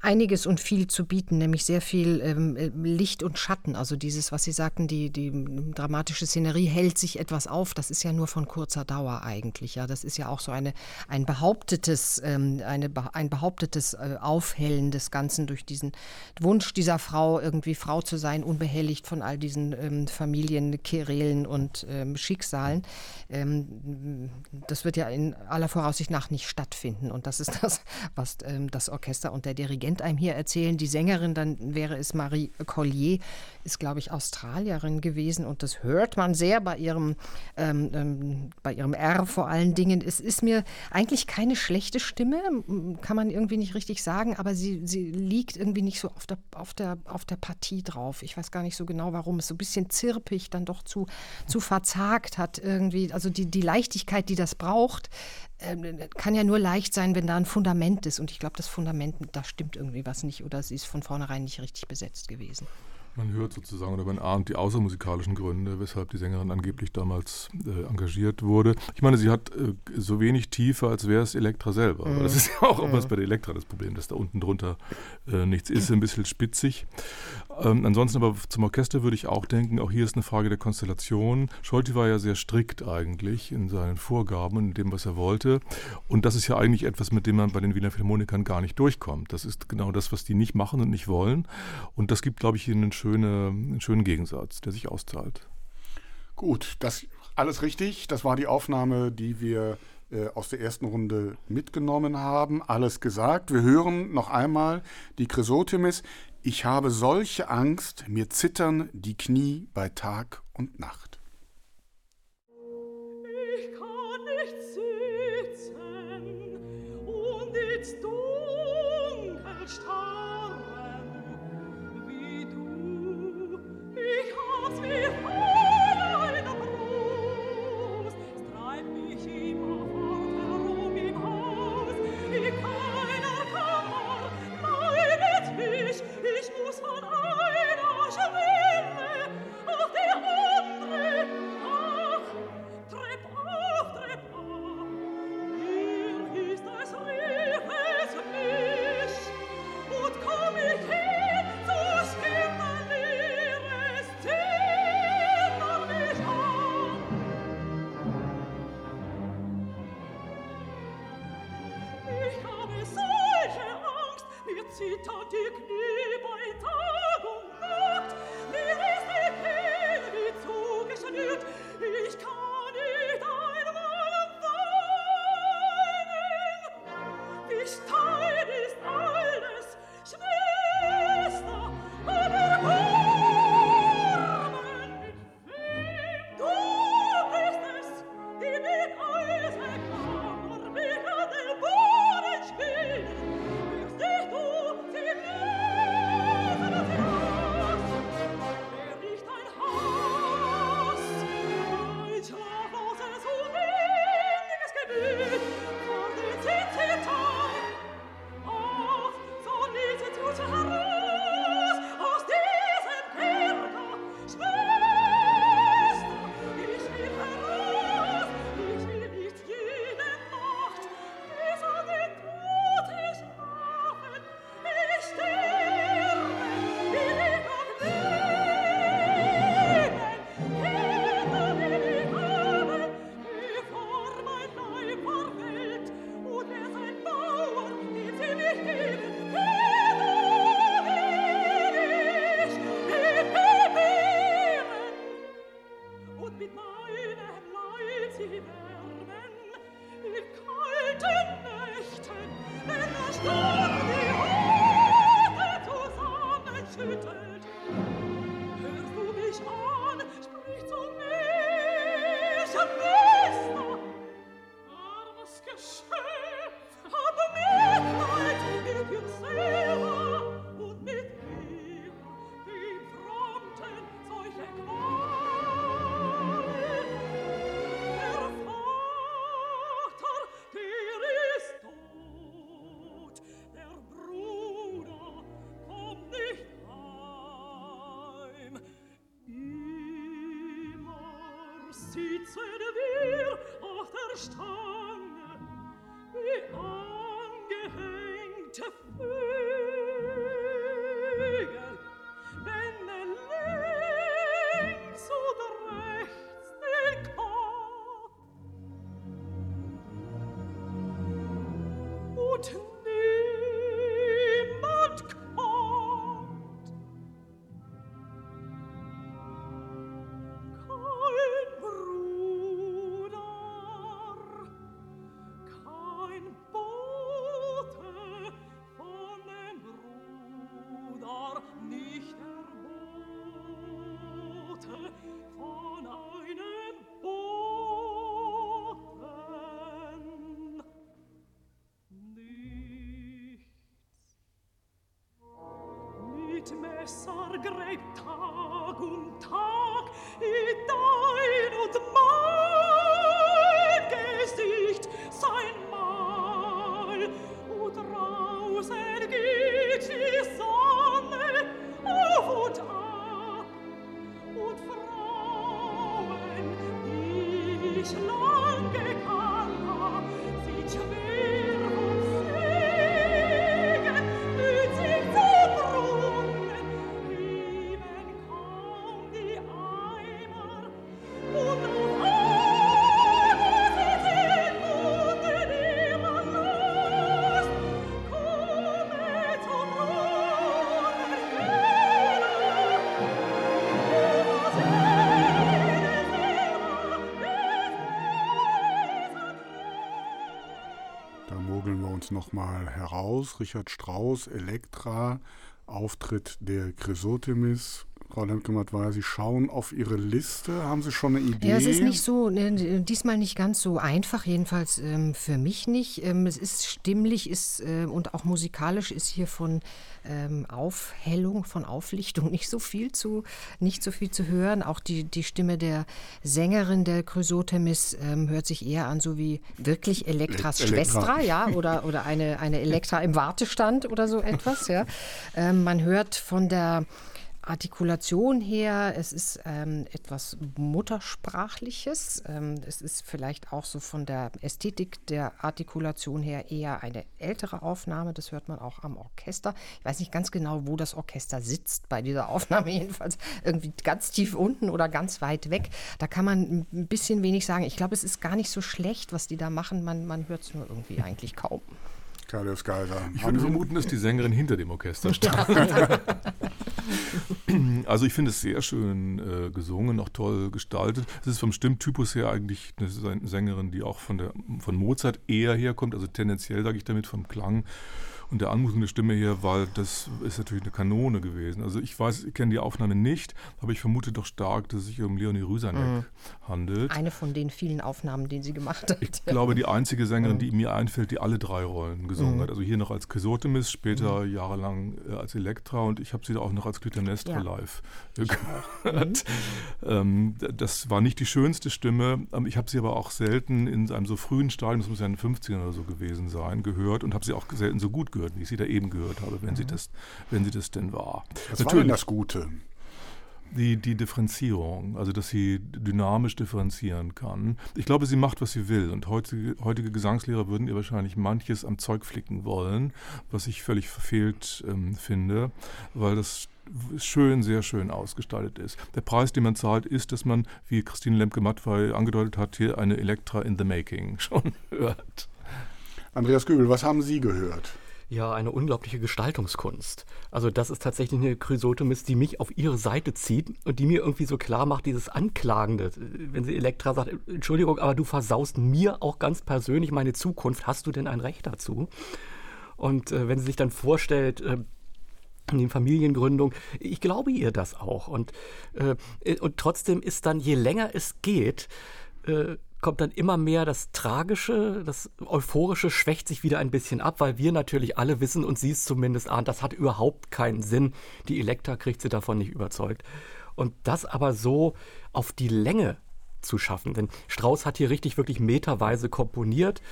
einiges und viel zu bieten, nämlich sehr viel ähm, Licht und Schatten. Also dieses, was Sie sagten, die, die dramatische Szenerie hält sich etwas auf. Das ist ja nur von kurzer Dauer eigentlich. Ja, das ist ja auch so eine, ein behauptetes, ähm, eine, ein behauptetes äh, Aufhellen des Ganzen durch diesen Wunsch dieser Frau, irgendwie Frau zu sein, unbehelligt von all diesen ähm, Familienquerelen und ähm, Schicksalen. Ähm, das wird ja in aller Voraussicht nach nicht stattfinden. Und das ist das, was ähm, das Orchester und der Dirigent Dirigent einem hier erzählen. Die Sängerin, dann wäre es Marie Collier, ist, glaube ich, Australierin gewesen und das hört man sehr bei ihrem, ähm, ähm, bei ihrem R vor allen Dingen. Es ist mir eigentlich keine schlechte Stimme, kann man irgendwie nicht richtig sagen, aber sie, sie liegt irgendwie nicht so auf der, auf, der, auf der Partie drauf. Ich weiß gar nicht so genau, warum es so ein bisschen zirpig dann doch zu, zu verzagt hat irgendwie. Also die, die Leichtigkeit, die das braucht, kann ja nur leicht sein, wenn da ein Fundament ist. Und ich glaube, das Fundament, da stimmt irgendwie was nicht oder sie ist von vornherein nicht richtig besetzt gewesen. Man hört sozusagen oder man ahnt die außermusikalischen Gründe, weshalb die Sängerin angeblich damals äh, engagiert wurde. Ich meine, sie hat äh, so wenig Tiefe, als wäre es Elektra selber. Mhm. Das ist ja auch mhm. was bei der Elektra das Problem, dass da unten drunter äh, nichts ist, ein bisschen spitzig. Ähm, ansonsten aber zum Orchester würde ich auch denken, auch hier ist eine Frage der Konstellation. Scholti war ja sehr strikt eigentlich in seinen Vorgaben und in dem, was er wollte. Und das ist ja eigentlich etwas, mit dem man bei den Wiener Philharmonikern gar nicht durchkommt. Das ist genau das, was die nicht machen und nicht wollen. Und das gibt, glaube ich, einen schöne, einen schönen Gegensatz, der sich auszahlt. Gut, das alles richtig. Das war die Aufnahme, die wir äh, aus der ersten Runde mitgenommen haben. Alles gesagt. Wir hören noch einmal die Chrysotemis. Ich habe solche Angst, mir zittern die Knie bei Tag und Nacht. besser gräbt Tag um Tag, et Tag nochmal heraus. Richard Strauss, Elektra, Auftritt der Chrysotemis, Frau Lemke-Matweier, Sie schauen auf Ihre Liste. Haben Sie schon eine Idee? Ja, es ist nicht so, ne, diesmal nicht ganz so einfach, jedenfalls ähm, für mich nicht. Ähm, es ist stimmlich ist, äh, und auch musikalisch ist hier von ähm, Aufhellung, von Auflichtung nicht so viel zu, nicht so viel zu hören. Auch die, die Stimme der Sängerin der Chrysotemis ähm, hört sich eher an, so wie wirklich Elektras Elektra. Schwester, ja, oder, oder eine, eine Elektra im Wartestand oder so etwas, ja. Ähm, man hört von der Artikulation her, es ist ähm, etwas Muttersprachliches. Ähm, es ist vielleicht auch so von der Ästhetik der Artikulation her eher eine ältere Aufnahme. Das hört man auch am Orchester. Ich weiß nicht ganz genau, wo das Orchester sitzt bei dieser Aufnahme. Jedenfalls irgendwie ganz tief unten oder ganz weit weg. Da kann man ein bisschen wenig sagen. Ich glaube, es ist gar nicht so schlecht, was die da machen. Man, man hört es nur irgendwie eigentlich kaum. Carlos Geiser. Ich würde vermuten, dass die Sängerin hinter dem Orchester steht. also ich finde es sehr schön äh, gesungen, auch toll gestaltet. Es ist vom Stimmtypus her eigentlich eine Sängerin, die auch von, der, von Mozart eher herkommt, also tendenziell sage ich damit vom Klang und der Anmutung der Stimme her, weil das ist natürlich eine Kanone gewesen. Also ich weiß, ich kenne die Aufnahme nicht, aber ich vermute doch stark, dass es sich um Leonie Rüsanek mhm. handelt. Eine von den vielen Aufnahmen, die sie gemacht hat. Ich glaube, die einzige Sängerin, mhm. die mir einfällt, die alle drei Rollen gesungen mhm. hat. Also hier noch als Chrysotemis, später mhm. jahrelang äh, als Elektra und ich habe sie da auch noch als Clytemnestra ja. live gehört. ähm, das war nicht die schönste Stimme. Ähm, ich habe sie aber auch selten in einem so frühen Stadium, das muss ja in den 50ern oder so gewesen sein, gehört und habe sie auch selten so gut gehört gehört, wie ich sie da eben gehört habe, wenn, mhm. sie, das, wenn sie das denn war. Was Natürlich, war denn das Gute? Die, die Differenzierung, also dass sie dynamisch differenzieren kann. Ich glaube, sie macht, was sie will. Und heutige, heutige Gesangslehrer würden ihr wahrscheinlich manches am Zeug flicken wollen, was ich völlig verfehlt ähm, finde, weil das schön, sehr schön ausgestaltet ist. Der Preis, den man zahlt, ist, dass man, wie Christine Lemke-Mattwey angedeutet hat, hier eine Elektra in the Making schon hört. Andreas Göbel, was haben Sie gehört? Ja, eine unglaubliche Gestaltungskunst. Also das ist tatsächlich eine Chrysotemis, die mich auf ihre Seite zieht und die mir irgendwie so klar macht, dieses Anklagende. Wenn sie Elektra sagt, Entschuldigung, aber du versaust mir auch ganz persönlich meine Zukunft, hast du denn ein Recht dazu? Und äh, wenn sie sich dann vorstellt, äh, in den Familiengründung. Ich glaube ihr das auch. Und, äh, und trotzdem ist dann, je länger es geht, äh, kommt dann immer mehr das Tragische, das Euphorische schwächt sich wieder ein bisschen ab, weil wir natürlich alle wissen und sie es zumindest ahnt, das hat überhaupt keinen Sinn. Die Elektra kriegt sie davon nicht überzeugt. Und das aber so auf die Länge zu schaffen. Denn Strauss hat hier richtig, wirklich meterweise komponiert.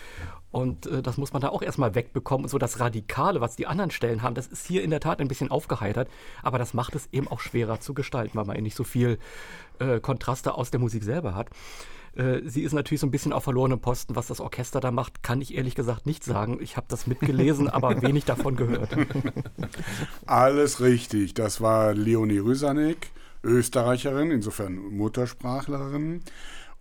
Und äh, das muss man da auch erstmal wegbekommen. Und so das Radikale, was die anderen Stellen haben, das ist hier in der Tat ein bisschen aufgeheitert. Aber das macht es eben auch schwerer zu gestalten, weil man nicht so viel äh, Kontraste aus der Musik selber hat. Äh, sie ist natürlich so ein bisschen auf verlorenem Posten. Was das Orchester da macht, kann ich ehrlich gesagt nicht sagen. Ich habe das mitgelesen, aber wenig davon gehört. Alles richtig. Das war Leonie Rüsanek, Österreicherin, insofern Muttersprachlerin.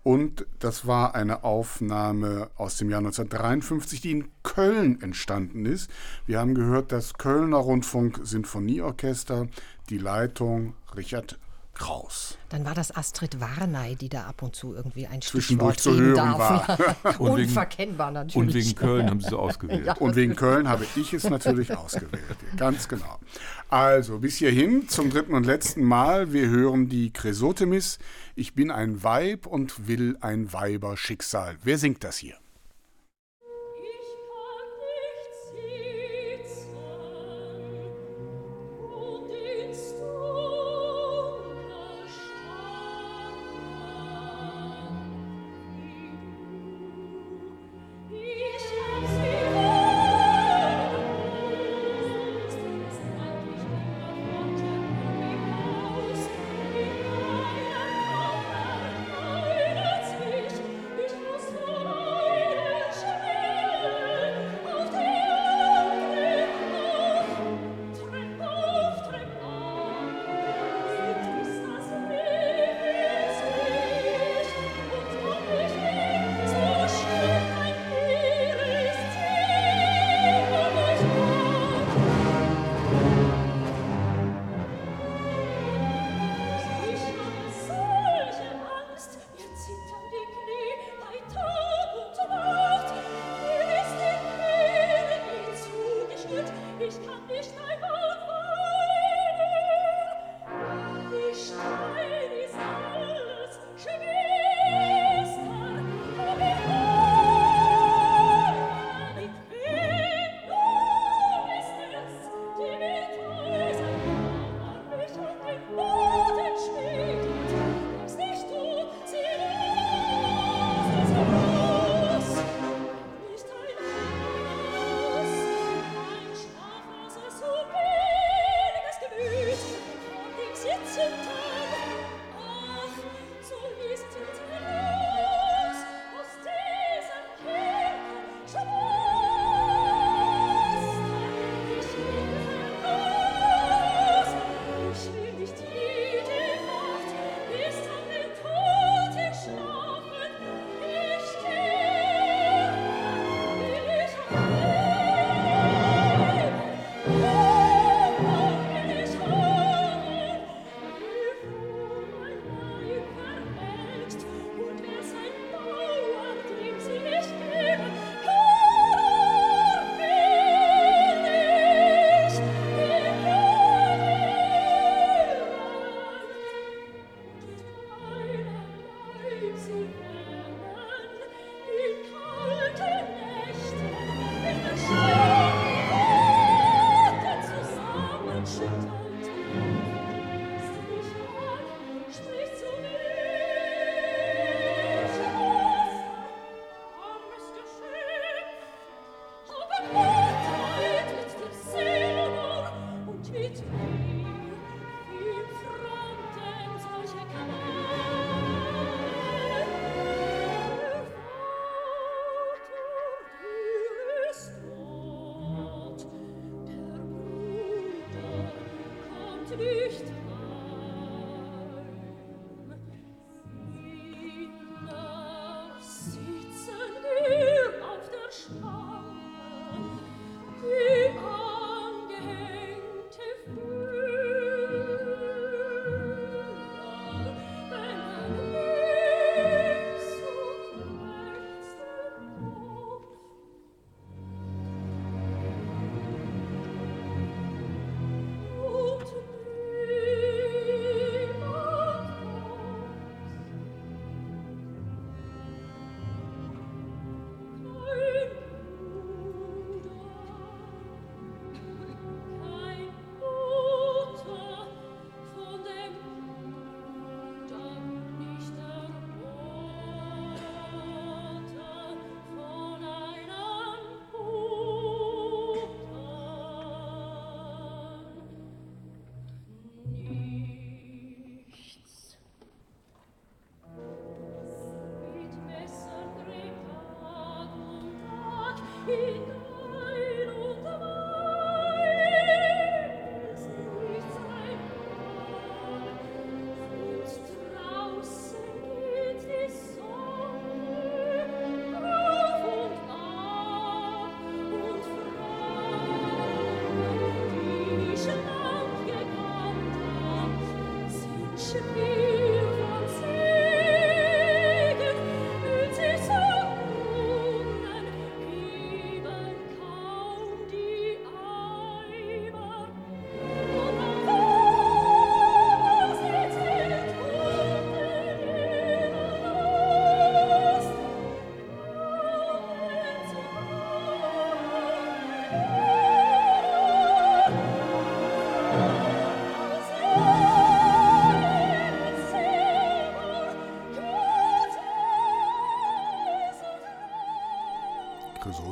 Und das war eine Aufnahme aus dem Jahr 1953, die in Köln entstanden ist. Wir haben gehört, das Kölner Rundfunk Sinfonieorchester, die Leitung Richard Kraus. Dann war das Astrid Warney, die da ab und zu irgendwie ein Zwischendurch Stichwort zu hören darf. war. Und Unverkennbar natürlich. Und wegen Köln haben sie so ausgewählt. Ja. Und wegen Köln habe ich es natürlich ausgewählt. Ganz genau. Also, bis hierhin zum dritten und letzten Mal. Wir hören die Chrysotemis. Ich bin ein Weib und will ein Weiberschicksal. Wer singt das hier?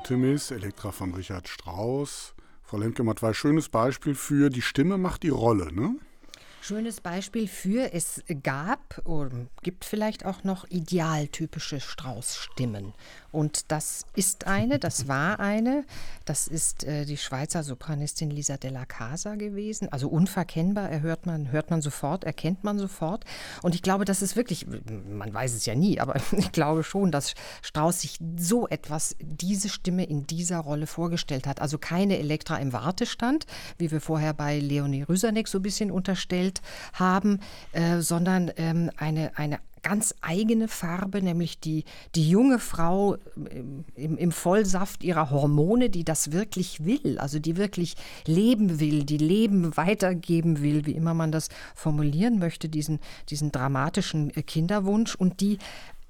Chrysotemis, Elektra von Richard Strauss. Frau Lemke war ein schönes Beispiel für die Stimme macht die Rolle, ne? Schönes Beispiel für, es gab oder gibt vielleicht auch noch idealtypische Strauß-Stimmen. Und das ist eine, das war eine, das ist äh, die Schweizer Sopranistin Lisa della Casa gewesen. Also unverkennbar, hört man, hört man sofort, erkennt man sofort. Und ich glaube, das ist wirklich, man weiß es ja nie, aber ich glaube schon, dass Strauß sich so etwas, diese Stimme in dieser Rolle vorgestellt hat. Also keine Elektra im Wartestand, wie wir vorher bei Leonie Rüsanek so ein bisschen unterstellt haben, äh, sondern ähm, eine, eine ganz eigene Farbe, nämlich die, die junge Frau im, im, Vollsaft ihrer Hormone, die das wirklich will, also die wirklich leben will, die Leben weitergeben will, wie immer man das formulieren möchte, diesen, diesen dramatischen Kinderwunsch und die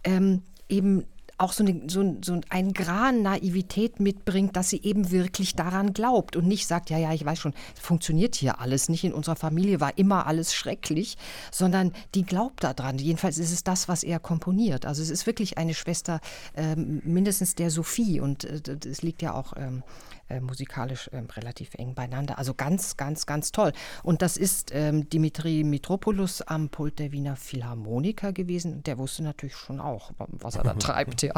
ähm, eben auch so, eine, so, so ein Gran Naivität mitbringt, dass sie eben wirklich daran glaubt und nicht sagt, ja, ja, ich weiß schon, funktioniert hier alles nicht, in unserer Familie war immer alles schrecklich, sondern die glaubt daran. Jedenfalls ist es das, was er komponiert. Also es ist wirklich eine Schwester äh, mindestens der Sophie und äh, es liegt ja auch ähm, äh, musikalisch äh, relativ eng beieinander. Also ganz, ganz, ganz toll. Und das ist ähm, Dimitri Mitropoulos am Pult der Wiener Philharmoniker gewesen. Der wusste natürlich schon auch, was er da treibt, ja.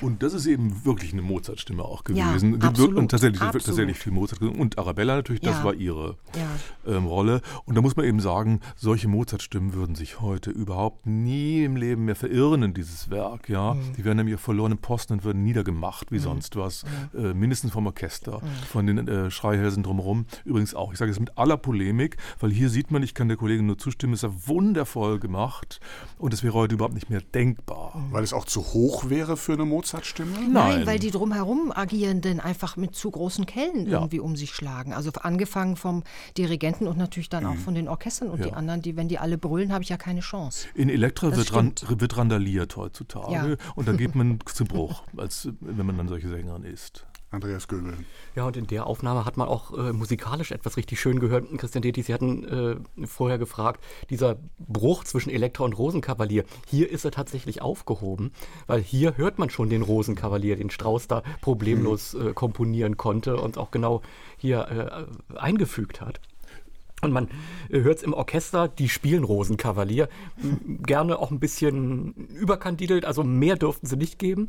Und das ist eben wirklich eine Mozart-Stimme auch gewesen. Ja, absolut, und tatsächlich, absolut. tatsächlich viel Mozart. Und Arabella natürlich, das Ja. war ihre Ja. ähm, Rolle. Und da muss man eben sagen, solche Mozart-Stimmen würden sich heute überhaupt nie im Leben mehr verirren in dieses Werk. Ja? Mhm. Die wären nämlich auf verlorenen Posten und würden niedergemacht wie sonst was. Äh, mindestens vom Orchester, von den äh, Schreihälsen drumherum. Übrigens auch, ich sage es mit aller Polemik, weil hier sieht man, ich kann der Kollegin nur zustimmen, es ist ja wundervoll gemacht und es wäre heute überhaupt nicht mehr denkbar. Weil es auch zu hoch wäre für eine Mozart-Stimme? Nein, Nein. weil die drumherum agierenden einfach mit zu großen Kellen Ja. irgendwie um sich schlagen. Also angefangen vom Dirigenten und natürlich dann auch von den Orchestern und die Ja. anderen, die, wenn die alle brüllen, habe ich ja keine Chance. In Elektra Das wird, ran, wird randaliert heutzutage Ja. und da geht man zu Bruch, als wenn man dann solche Sängerin ist. Andreas Göbel. Ja, und in der Aufnahme hat man auch äh, musikalisch etwas richtig schön gehört. Christian Detti, Sie hatten äh, vorher gefragt, dieser Bruch zwischen Elektra und Rosenkavalier, hier ist er tatsächlich aufgehoben, weil hier hört man schon den Rosenkavalier, den Strauß da problemlos äh, komponieren konnte und auch genau hier äh, eingefügt hat. Und man hört es im Orchester, die spielen Rosenkavalier. Gerne auch ein bisschen überkandidelt, also mehr dürften sie nicht geben.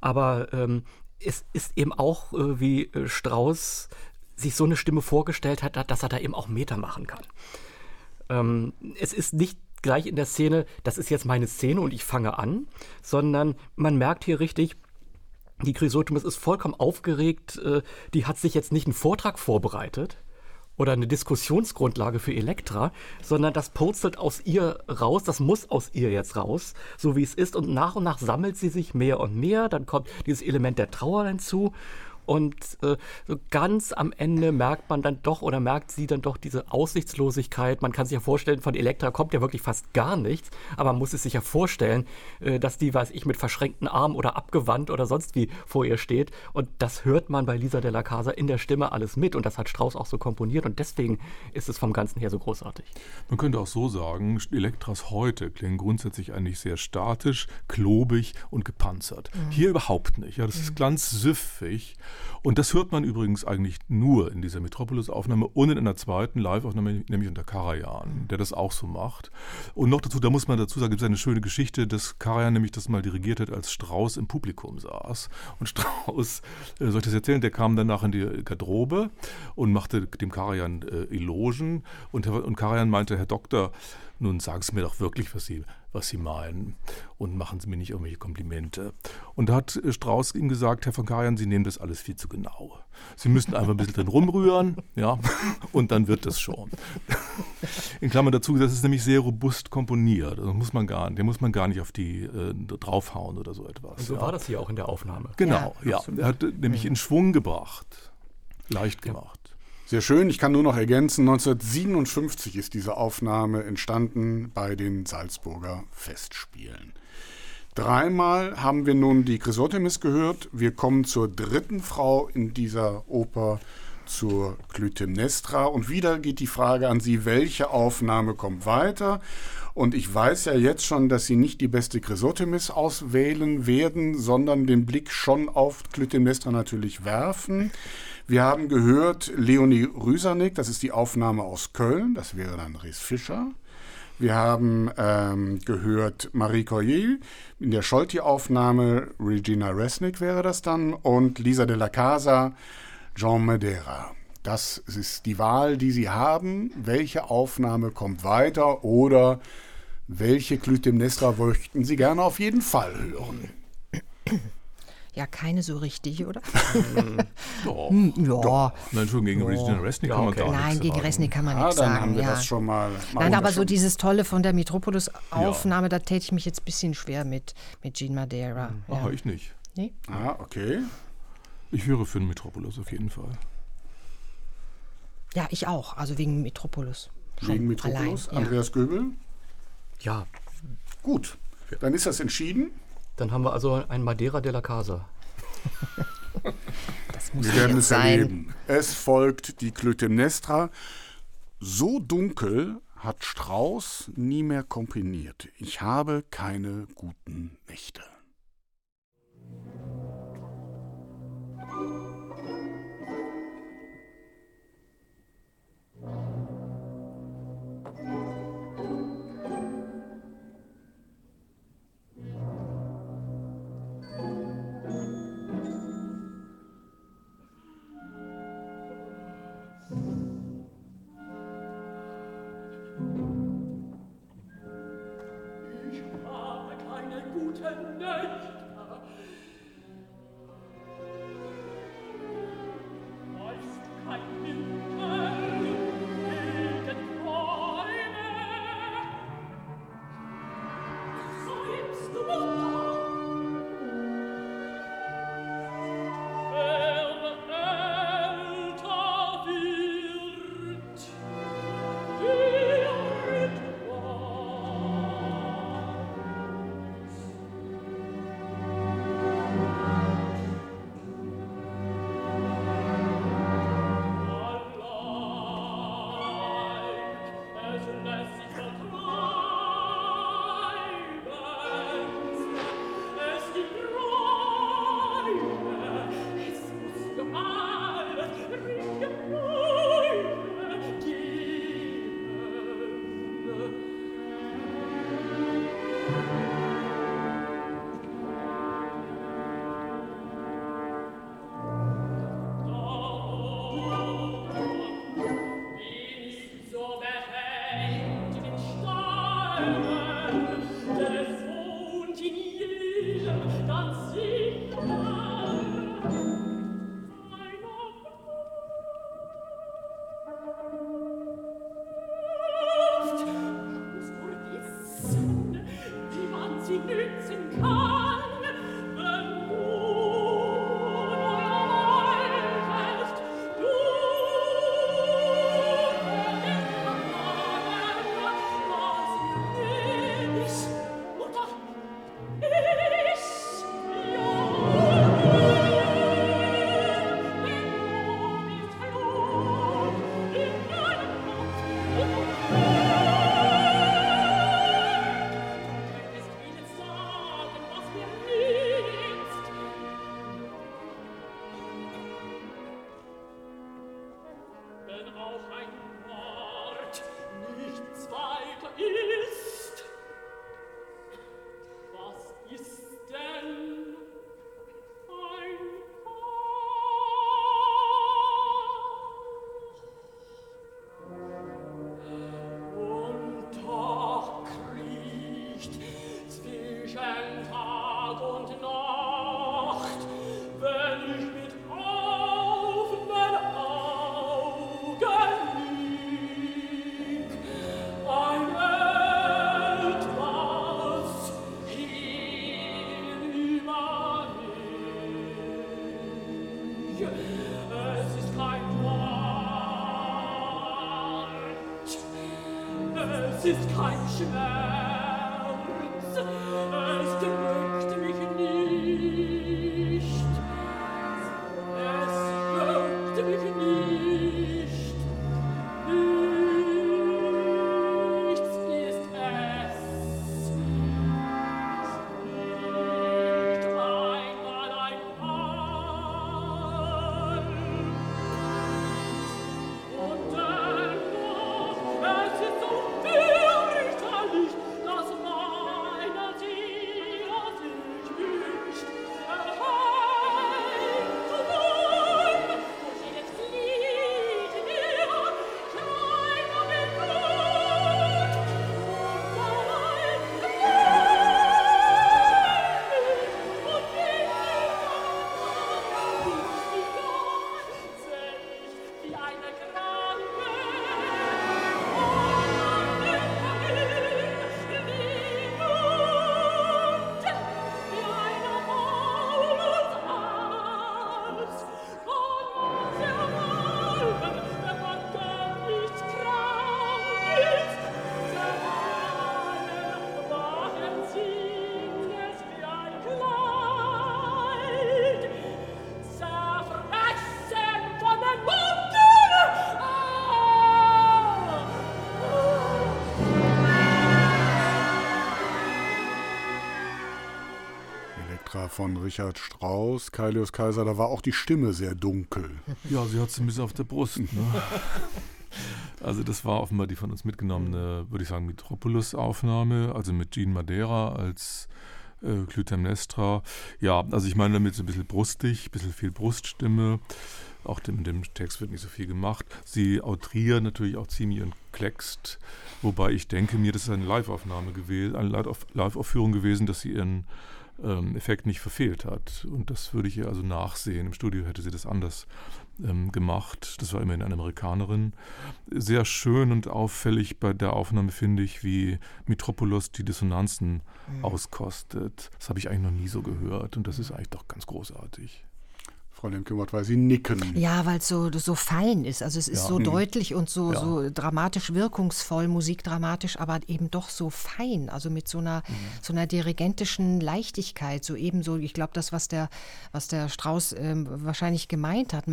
Aber ähm, es ist eben auch, äh, wie äh, Strauss sich so eine Stimme vorgestellt hat, dass er da eben auch Meter machen kann. Ähm, es ist nicht gleich in der Szene, das ist jetzt meine Szene und ich fange an, sondern man merkt hier richtig, die Chrysotemis ist vollkommen aufgeregt, äh, die hat sich jetzt nicht einen Vortrag vorbereitet oder eine Diskussionsgrundlage für Elektra, sondern das purzelt aus ihr raus, das muss aus ihr jetzt raus, so wie es ist. Und nach und nach sammelt sie sich mehr und mehr, dann kommt dieses Element der Trauer hinzu und äh, so ganz am Ende merkt man dann doch oder merkt sie dann doch diese Aussichtslosigkeit. Man kann sich ja vorstellen, von Elektra kommt ja wirklich fast gar nichts, aber man muss es sich ja vorstellen, äh, dass die, weiß ich, mit verschränkten Armen oder abgewandt oder sonst wie vor ihr steht. Und das hört man bei Lisa de la Casa in der Stimme alles mit. Und das hat Strauss auch so komponiert. Und deswegen ist es vom Ganzen her so großartig. Man könnte auch so sagen, Elektras heute klingen grundsätzlich eigentlich sehr statisch, klobig und gepanzert. Hier überhaupt nicht. Ja, das ist ganz süffig. Und das hört man übrigens eigentlich nur in dieser Metropolis-Aufnahme und in einer zweiten Live-Aufnahme, nämlich unter Karajan, der das auch so macht. Und noch dazu, da muss man dazu sagen, gibt es eine schöne Geschichte, dass Karajan nämlich das mal dirigiert hat, als Strauß im Publikum saß. Und Strauß, äh, soll ich das erzählen, der kam danach in die Garderobe und machte dem Karajan äh, Elogen. Und, und Karajan meinte, Herr Doktor, nun sagen Sie mir doch wirklich, was Sie, was Sie meinen und machen Sie mir nicht irgendwelche Komplimente. Und da hat äh, Strauß ihm gesagt, Herr von Karajan, Sie nehmen das alles viel zu genau. Sie müssen einfach ein bisschen drin rumrühren, ja, und dann wird das schon. In Klammern dazu, das ist nämlich sehr robust komponiert. Also muss man gar, den muss man gar nicht auf die äh, draufhauen oder so etwas. Und so ja. war das hier auch in der Aufnahme. Genau, ja. Er hat äh, nämlich in Schwung gebracht. Leicht gemacht. Sehr schön. Ich kann nur noch ergänzen, 1957 ist diese Aufnahme entstanden bei den Salzburger Festspielen. Dreimal haben wir nun die Chrysotemis gehört. Wir kommen zur dritten Frau in dieser Oper, zur Clytemnestra. Und wieder geht die Frage an Sie, welche Aufnahme kommt weiter? Und ich weiß ja jetzt schon, dass Sie nicht die beste Chrysotemis auswählen werden, sondern den Blick schon auf Clytemnestra natürlich werfen. Wir haben gehört Leonie Rüsanik, das ist die Aufnahme aus Köln, das wäre dann Ries Fischer. Wir haben ähm, gehört Marie Coyer in der Scholti-Aufnahme, Regina Resnick wäre das dann, und Lisa de la Casa, Jean Madeira. Das ist die Wahl, die Sie haben. Welche Aufnahme kommt weiter oder welche Clytemnestra möchten Sie gerne auf jeden Fall hören? Ja, keine so richtig, oder? Doch. Hm, ja. Nein, schon gegen Regina Resnick Ja, kann man okay. gar Nein, nichts gegen sagen. Resnick kann man Ah, nichts dann sagen. haben wir ja. das schon mal. machen Nein, aber so dieses Tolle von der Metropolis-Aufnahme, da täte ich mich jetzt ein bisschen schwer mit, mit Jean Madeira. Ach, Ja. ich nicht. Nee? Ah, okay. Ich höre für den Metropolis auf jeden Fall. ja, ich auch. Also wegen Metropolis. Schon Wegen Metropolis. Allein, ja. Andreas Göbel. Ja, Gut. Dann ist das entschieden. Dann haben wir also ein Madeira de la Casa. Das muss Wir werden es sein. erleben. Es folgt die Clytemnestra. So dunkel hat Strauß nie mehr komponiert. Ich habe keine guten Nächte. Es ist von Richard Strauss, Kailius Kaiser, da war auch die Stimme sehr dunkel. Ja, sie hat sie ein bisschen auf der Brust. Ne? Also das war offenbar die von uns mitgenommene, würde ich sagen, Metropolis-Aufnahme, also mit Jean Madeira als äh, Clytemnestra. Ja, also ich meine damit so ein bisschen brustig, ein bisschen viel Bruststimme. Auch in dem Text wird nicht so viel gemacht. Sie outriert natürlich auch ziemlich und kleckst, wobei ich denke mir, das ist eine Live-Aufnahme gewesen, eine Live-Aufführung gewesen, dass sie ihren ähm, Effekt nicht verfehlt hat. Und das würde ich ihr also nachsehen. Im Studio hätte sie das anders ähm, gemacht. Das war immerhin eine Amerikanerin. Sehr schön und auffällig bei der Aufnahme finde ich, wie Metropolis die Dissonanzen mhm. auskostet. Das habe ich eigentlich noch nie so gehört und das ist eigentlich doch ganz großartig. Frau Lemke-Mott, weil Sie nicken. Ja, weil es so, so fein ist. Also es ist ja. so mhm. deutlich und so, ja. so dramatisch wirkungsvoll, musikdramatisch, aber eben doch so fein. Also mit so einer, mhm. so einer dirigentischen Leichtigkeit. So ebenso, ich glaube, das, was der, was der Strauß ähm, wahrscheinlich gemeint hat,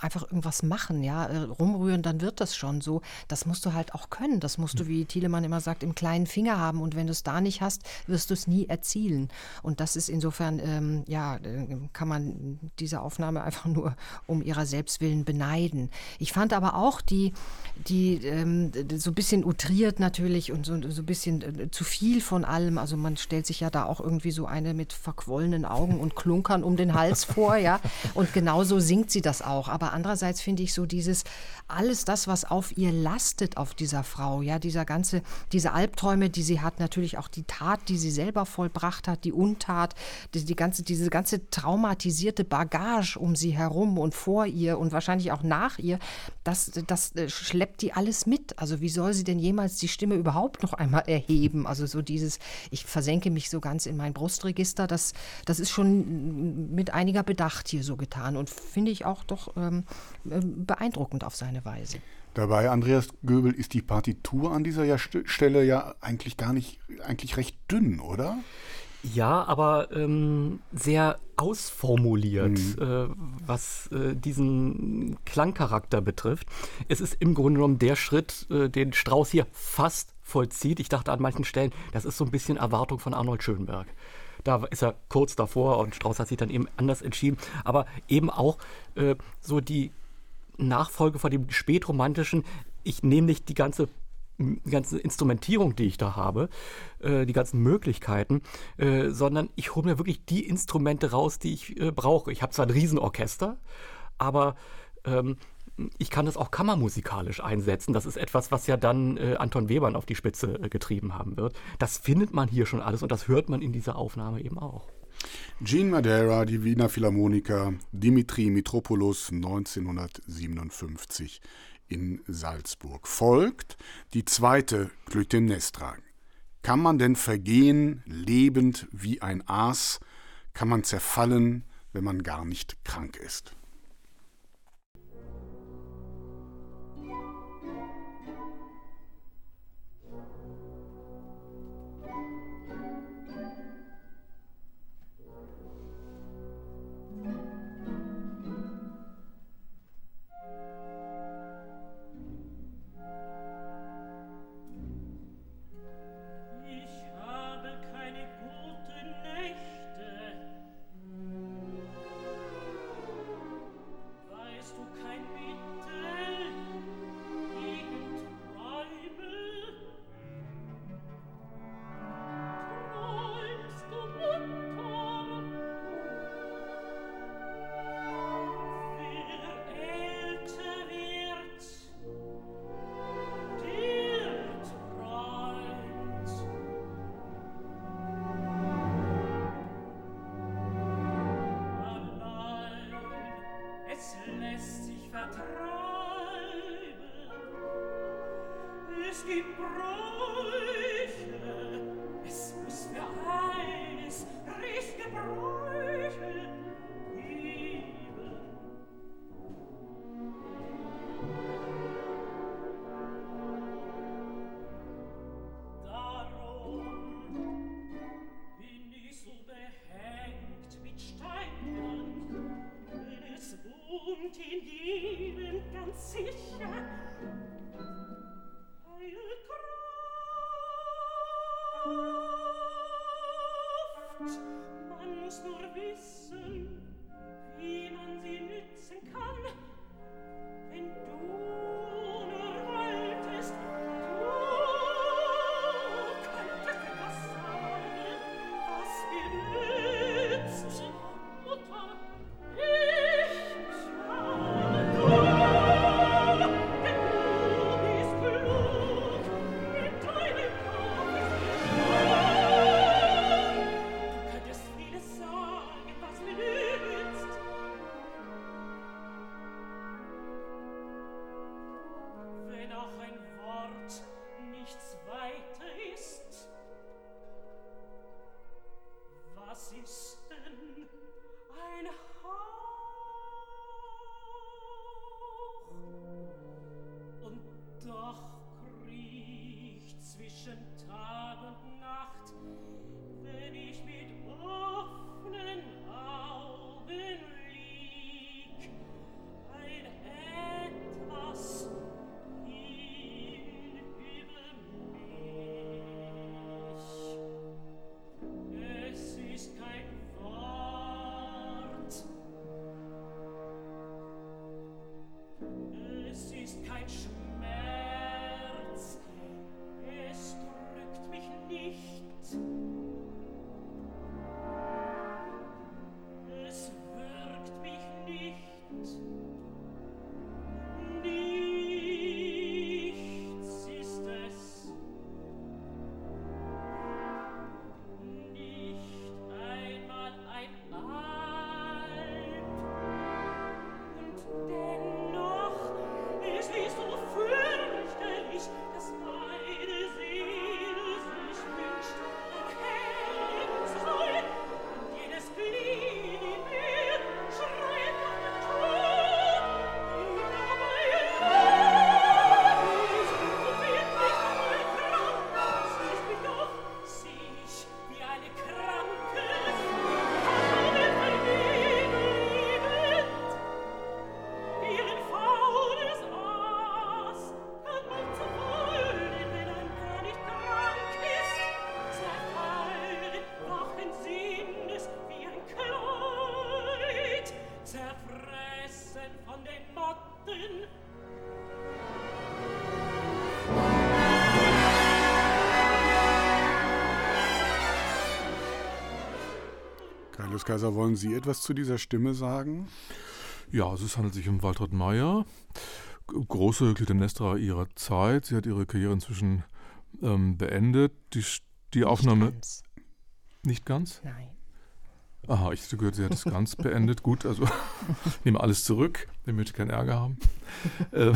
einfach irgendwas machen, ja, äh, rumrühren, dann wird das schon so. Das musst du halt auch können. Das musst du, mhm. wie Thielemann immer sagt, im kleinen Finger haben. Und wenn du es da nicht hast, wirst du es nie erzielen. Und das ist insofern, ähm, ja, äh, kann man diese Aufnahme Aufnahme einfach nur um ihrer selbst willen beneiden. Ich fand aber auch die, die ähm, so ein bisschen utriert natürlich und so, so ein bisschen äh, zu viel von allem. Also man stellt sich ja da auch irgendwie so eine mit verquollenen Augen und Klunkern um den Hals vor, ja. Und genauso singt sie das auch. Aber andererseits finde ich so dieses, alles das, was auf ihr lastet, auf dieser Frau, ja, dieser ganze, diese Albträume, die sie hat, natürlich auch die Tat, die sie selber vollbracht hat, die Untat, die, die ganze, diese ganze traumatisierte Bagage um sie herum und vor ihr und wahrscheinlich auch nach ihr, das, das äh, schleppt die alles mit. Also wie soll sie denn jemals die Stimme überhaupt noch einmal erheben? Also so dieses, ich versenke mich so ganz in mein Brustregister, das, das ist schon mit einiger Bedacht hier so getan und finde ich auch doch ähm, äh, beeindruckend auf seine Weise. Dabei, Andreas Göbel, ist die Partitur an dieser Stelle ja eigentlich gar nicht, eigentlich recht dünn, oder? Ja, aber ähm, sehr ausformuliert, mhm. äh, was äh, diesen Klangcharakter betrifft. Es ist im Grunde genommen der Schritt, äh, den Strauß hier fast vollzieht. Ich dachte an manchen Stellen, das ist so ein bisschen Erwartung von Arnold Schönberg. Da ist er kurz davor und Strauß hat sich dann eben anders entschieden. Aber eben auch äh, so die Nachfolge von dem spätromantischen, ich nehme nicht die ganze die ganze Instrumentierung, die ich da habe, äh, die ganzen Möglichkeiten, äh, sondern ich hole mir wirklich die Instrumente raus, die ich äh, brauche. Ich habe zwar ein Riesenorchester, aber ähm, ich kann das auch kammermusikalisch einsetzen. Das ist etwas, was ja dann äh, Anton Webern auf die Spitze äh, getrieben haben wird. Das findet man hier schon alles und das hört man in dieser Aufnahme eben auch. Jean Madeira, die Wiener Philharmoniker, Dimitri Mitropoulos 1957 in Salzburg. Folgt die zweite Clytemnestra. Kann man denn vergehen, lebend wie ein Aas? Kann man zerfallen, wenn man gar nicht krank ist? Kaiser, wollen Sie etwas zu dieser Stimme sagen? Ja, also es handelt sich um Waltraud Meyer, große Clytemnestra ihrer Zeit. Sie hat ihre Karriere inzwischen ähm, beendet. Die, die Aufnahme Nicht ganz. nicht ganz. Nein. Aha, ich gehört, sie hat es ganz beendet. Gut, also ich nehme alles zurück, ich möchte keinen Ärger haben. äh,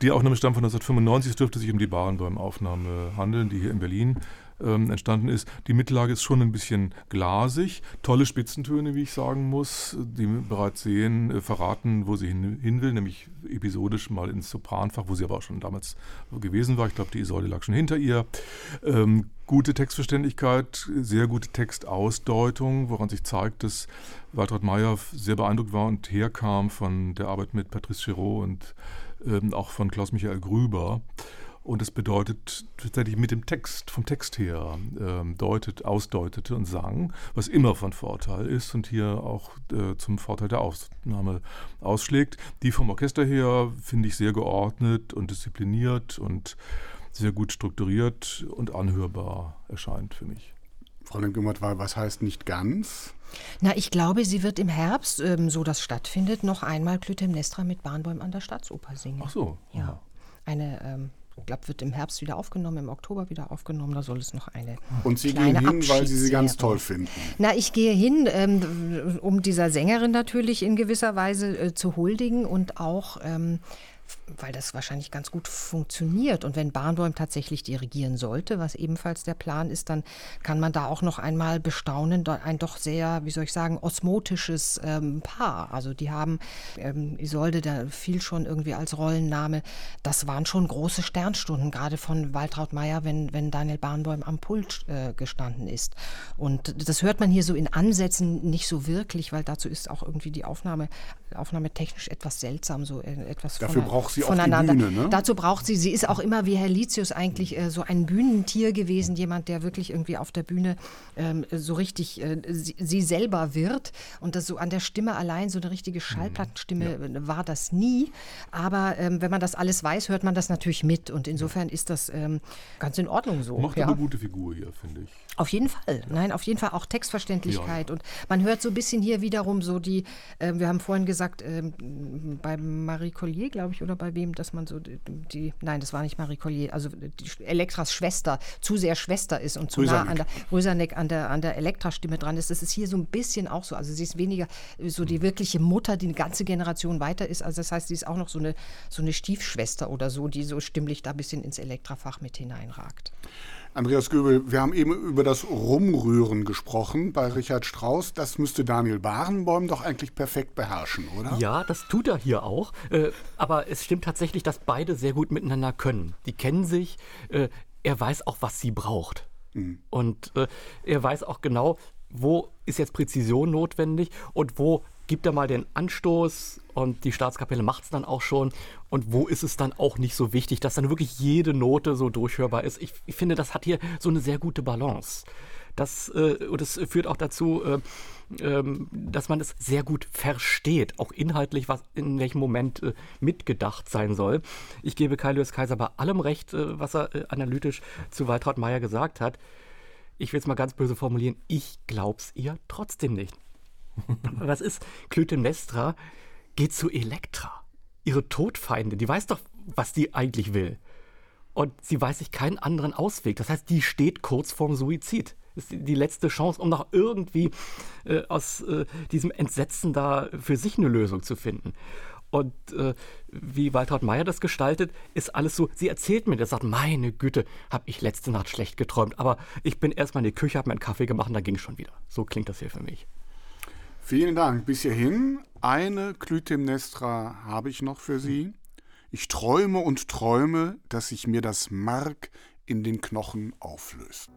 die Aufnahme stammt von 1995. Es dürfte sich um die Barenboim-Aufnahme handeln, die hier in Berlin ähm, entstanden ist. Die Mittellage ist schon ein bisschen glasig. Tolle Spitzentöne, wie ich sagen muss, die bereits sehen, äh, verraten, wo sie hin, hin will, nämlich episodisch mal ins Sopranfach, wo sie aber auch schon damals gewesen war. Ich glaube, die Isolde lag schon hinter ihr. Ähm, gute Textverständlichkeit, sehr gute Textausdeutung, woran sich zeigt, dass Waltraud Meyer sehr beeindruckt war und herkam von der Arbeit mit Patrice Chéreau und ähm, auch von Klaus-Michael Grüber. Und das bedeutet tatsächlich mit dem Text, vom Text her, ähm, deutet, ausdeutete und sang, was immer von Vorteil ist und hier auch äh, zum Vorteil der Aufnahme ausschlägt. Die vom Orchester her finde ich sehr geordnet und diszipliniert und sehr gut strukturiert und anhörbar erscheint für mich. Frau Lemke-Mutt, was heißt nicht ganz? Na, ich glaube, sie wird im Herbst, ähm, so das stattfindet, noch einmal Clytemnestra mit Bahnbäumen an der Staatsoper singen. Ach so. Ja. Eine, ähm, ich glaube, wird im Herbst wieder aufgenommen, im Oktober wieder aufgenommen. Da soll es noch eine. Und Sie kleine gehen hin, weil Sie sie ganz toll finden. Na, ich gehe hin, ähm, um dieser Sängerin natürlich in gewisser Weise äh, zu huldigen und auch, ähm, weil das wahrscheinlich ganz gut funktioniert. Und wenn Barnbäum tatsächlich dirigieren sollte, was ebenfalls der Plan ist, dann kann man da auch noch einmal bestaunen, ein doch sehr, wie soll ich sagen, osmotisches ähm, Paar. Also die haben ähm, Isolde, da fiel schon irgendwie als Rollenname. Das waren schon große Sternstunden, gerade von Waltraud Meyer, wenn, wenn Daniel Barnbäum am Pult äh, gestanden ist. Und das hört man hier so in Ansätzen nicht so wirklich, weil dazu ist auch irgendwie die Aufnahme, Aufnahme technisch etwas seltsam, so äh, etwas von Dafür einer- braucht sie voneinander. auf die Bühne, ne? Dazu braucht sie, sie ist auch immer wie Herr Litius eigentlich äh, so ein Bühnentier gewesen, jemand, der wirklich irgendwie auf der Bühne ähm, so richtig äh, sie, sie, selber wird. Und das so an der Stimme allein, so eine richtige Mhm. Schallplattenstimme ja. war das nie. Aber ähm, wenn man das alles weiß, hört man das natürlich mit. Und insofern ist das ähm, ganz in Ordnung so. Macht ja. eine gute Figur hier, finde ich. Auf jeden Fall, nein, auf jeden Fall auch Textverständlichkeit. Ja. Und man hört so ein bisschen hier wiederum so die, äh, wir haben vorhin gesagt, äh, bei Marie Collier, glaube ich, oder bei wem, dass man so die, die, nein, das war nicht Marie Collier, also die Elektras Schwester zu sehr Schwester ist und zu Rösaneck. nah an der Rösaneck an der, an der Elektra-Stimme dran ist. Das ist hier so ein bisschen auch so. Also sie ist weniger so die wirkliche Mutter, die eine ganze Generation weiter ist. Also das heißt, sie ist auch noch so eine, so eine Stiefschwester oder so, die so stimmlich da ein bisschen ins Elektrafach mit hineinragt. Andreas Göbel, wir haben eben über das Rumrühren gesprochen bei Richard Strauss. Das müsste Daniel Barenboim doch eigentlich perfekt beherrschen, oder? Ja, das tut er hier auch. Äh, aber es stimmt tatsächlich, dass beide sehr gut miteinander können. Die kennen sich. Äh, er weiß auch, was sie braucht. Mhm. Und äh, er weiß auch genau, wo ist jetzt Präzision notwendig und wo gibt er mal den Anstoß und die Staatskapelle macht es dann auch schon. Und wo ist es dann auch nicht so wichtig, dass dann wirklich jede Note so durchhörbar ist? Ich, ich finde, das hat hier so eine sehr gute Balance. Das, äh, und das führt auch dazu, äh, ähm, dass man es sehr gut versteht, auch inhaltlich, was in welchem Moment äh, mitgedacht sein soll. Ich gebe Kai Lewis Kaiser bei allem recht, äh, was er äh, analytisch zu Waltraud Meyer gesagt hat. Ich will es mal ganz böse formulieren, ich glaub's ihr trotzdem nicht. Was ist Clytemnestra? Geht zu Elektra, ihre Todfeinde. Die weiß doch, was die eigentlich will. Und sie weiß sich keinen anderen Ausweg. Das heißt, die steht kurz vorm Suizid. Ist die letzte Chance, um noch irgendwie äh, aus äh, diesem Entsetzen da für sich eine Lösung zu finden. Und äh, wie Waltraud Meyer das gestaltet, ist alles so, sie erzählt mir das, sagt, meine Güte, habe ich letzte Nacht schlecht geträumt, aber ich bin erstmal in die Küche, habe mir einen Kaffee gemacht und da ging es schon wieder. So klingt das hier für mich. Vielen Dank. Bis hierhin. Eine Clytemnestra habe ich noch für Sie. Ich träume und träume, dass sich mir das Mark in den Knochen auflöst.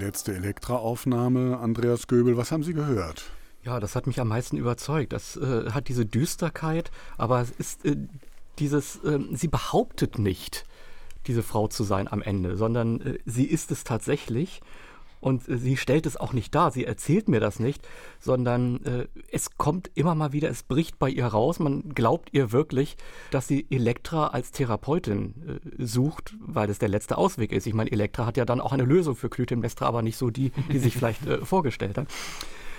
Letzte Elektra-Aufnahme, Andreas Göbel, was haben Sie gehört? Ja, das hat mich am meisten überzeugt. Das äh, hat diese Düsterkeit, aber es ist äh, dieses, äh, sie behauptet nicht, diese Frau zu sein am Ende, sondern äh, sie ist es tatsächlich. Und äh, sie stellt es auch nicht dar, sie erzählt mir das nicht, sondern äh, es kommt immer mal wieder, es bricht bei ihr raus. Man glaubt ihr wirklich, dass sie Elektra als Therapeutin äh, sucht, weil das der letzte Ausweg ist. Ich meine, Elektra hat ja dann auch eine Lösung für Clytemnestra, aber nicht so die, die sich vielleicht äh, vorgestellt hat.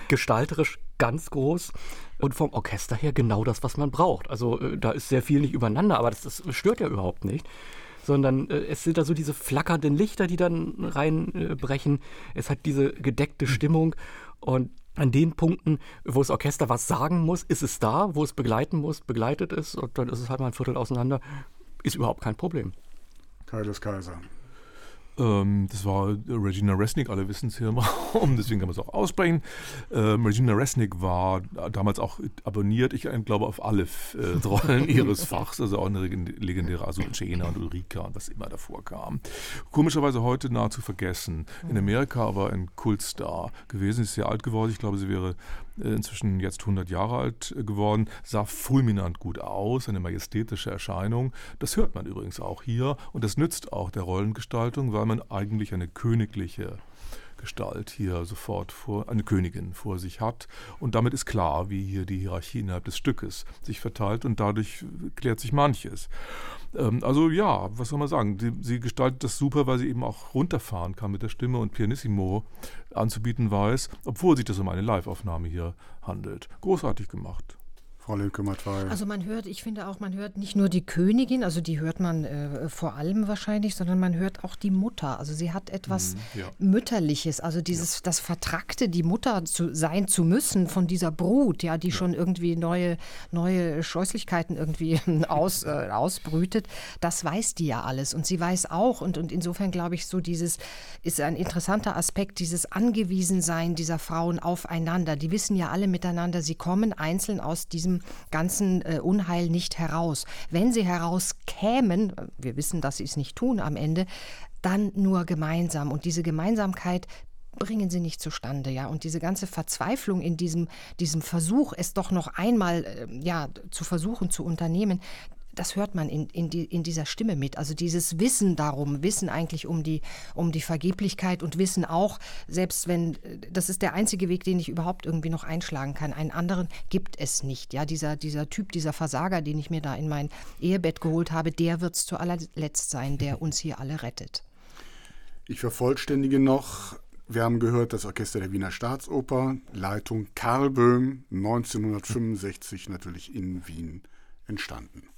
Gestalterisch ganz groß und vom Orchester her genau das, was man braucht. Also äh, da ist sehr viel nicht übereinander, aber das, das stört ja überhaupt nicht sondern äh, es sind da so diese flackernden Lichter, die dann reinbrechen. Äh, es hat diese gedeckte Stimmung und an den Punkten, wo das Orchester was sagen muss, ist es da, wo es begleiten muss, begleitet es und dann ist es halt mal ein Viertel auseinander, ist überhaupt kein Problem. Teil des Kaiser. Ähm, das war Regina Resnick, alle wissen es hier im Raum, deswegen kann man es auch aussprechen. Ähm, Regina Resnick war damals auch abonniert, ich glaube, auf alle äh, Rollen ihres Fachs, also auch eine legendäre Azucena und Ulrika und was immer davor kam. Komischerweise heute nahezu vergessen. In Amerika aber ein Kultstar gewesen, ist sehr alt geworden. Ich glaube, sie wäre inzwischen jetzt 100 Jahre alt äh, geworden, sah fulminant gut aus, eine majestätische Erscheinung. Das hört man übrigens auch hier und das nützt auch der Rollengestaltung, weil man eigentlich eine königliche Gestalt hier sofort vor, eine Königin vor sich hat. Und damit ist klar, wie hier die Hierarchie innerhalb des Stückes sich verteilt und dadurch klärt sich manches. Ähm, also ja, was soll man sagen? Die, sie gestaltet das super, weil sie eben auch runterfahren kann mit der Stimme und Pianissimo anzubieten weiß, obwohl sich das um eine Live-Aufnahme hier handelt. Großartig gemacht. Frau Lilke-Matwei. Also man hört, ich finde auch, man hört nicht nur die Königin, also die hört man äh, vor allem wahrscheinlich, sondern man hört auch die Mutter. Also sie hat etwas Mhm, ja. Mütterliches, also dieses das Vertrackte, die Mutter zu sein zu müssen von dieser Brut, ja, die schon irgendwie neue, neue Scheußlichkeiten irgendwie aus, äh, ausbrütet, das weiß die ja alles. Und sie weiß auch, und, und insofern glaube ich, so dieses ist ein interessanter Aspekt, dieses Angewiesensein dieser Frauen aufeinander. Die wissen ja alle miteinander, sie kommen einzeln aus diesem ganzen äh, Unheil nicht heraus. Wenn sie herauskämen, wir wissen, dass sie es nicht tun am Ende, dann nur gemeinsam. Und diese Gemeinsamkeit bringen sie nicht zustande, ja. Und diese ganze Verzweiflung in diesem, diesem Versuch, es doch noch einmal äh, ja, zu versuchen zu unternehmen, das hört man in, in, die, in dieser Stimme mit. Also dieses Wissen darum, Wissen eigentlich um die, um die Vergeblichkeit und Wissen auch, selbst wenn, das ist der einzige Weg, den ich überhaupt irgendwie noch einschlagen kann. Einen anderen gibt es nicht. Ja, dieser, dieser Typ, dieser Versager, den ich mir da in mein Ehebett geholt habe, der wird es zu allerletzt sein, der uns hier alle rettet. Ich vervollständige noch, wir haben gehört, das Orchester der Wiener Staatsoper, Leitung Karl Böhm, 1965 natürlich in Wien entstanden.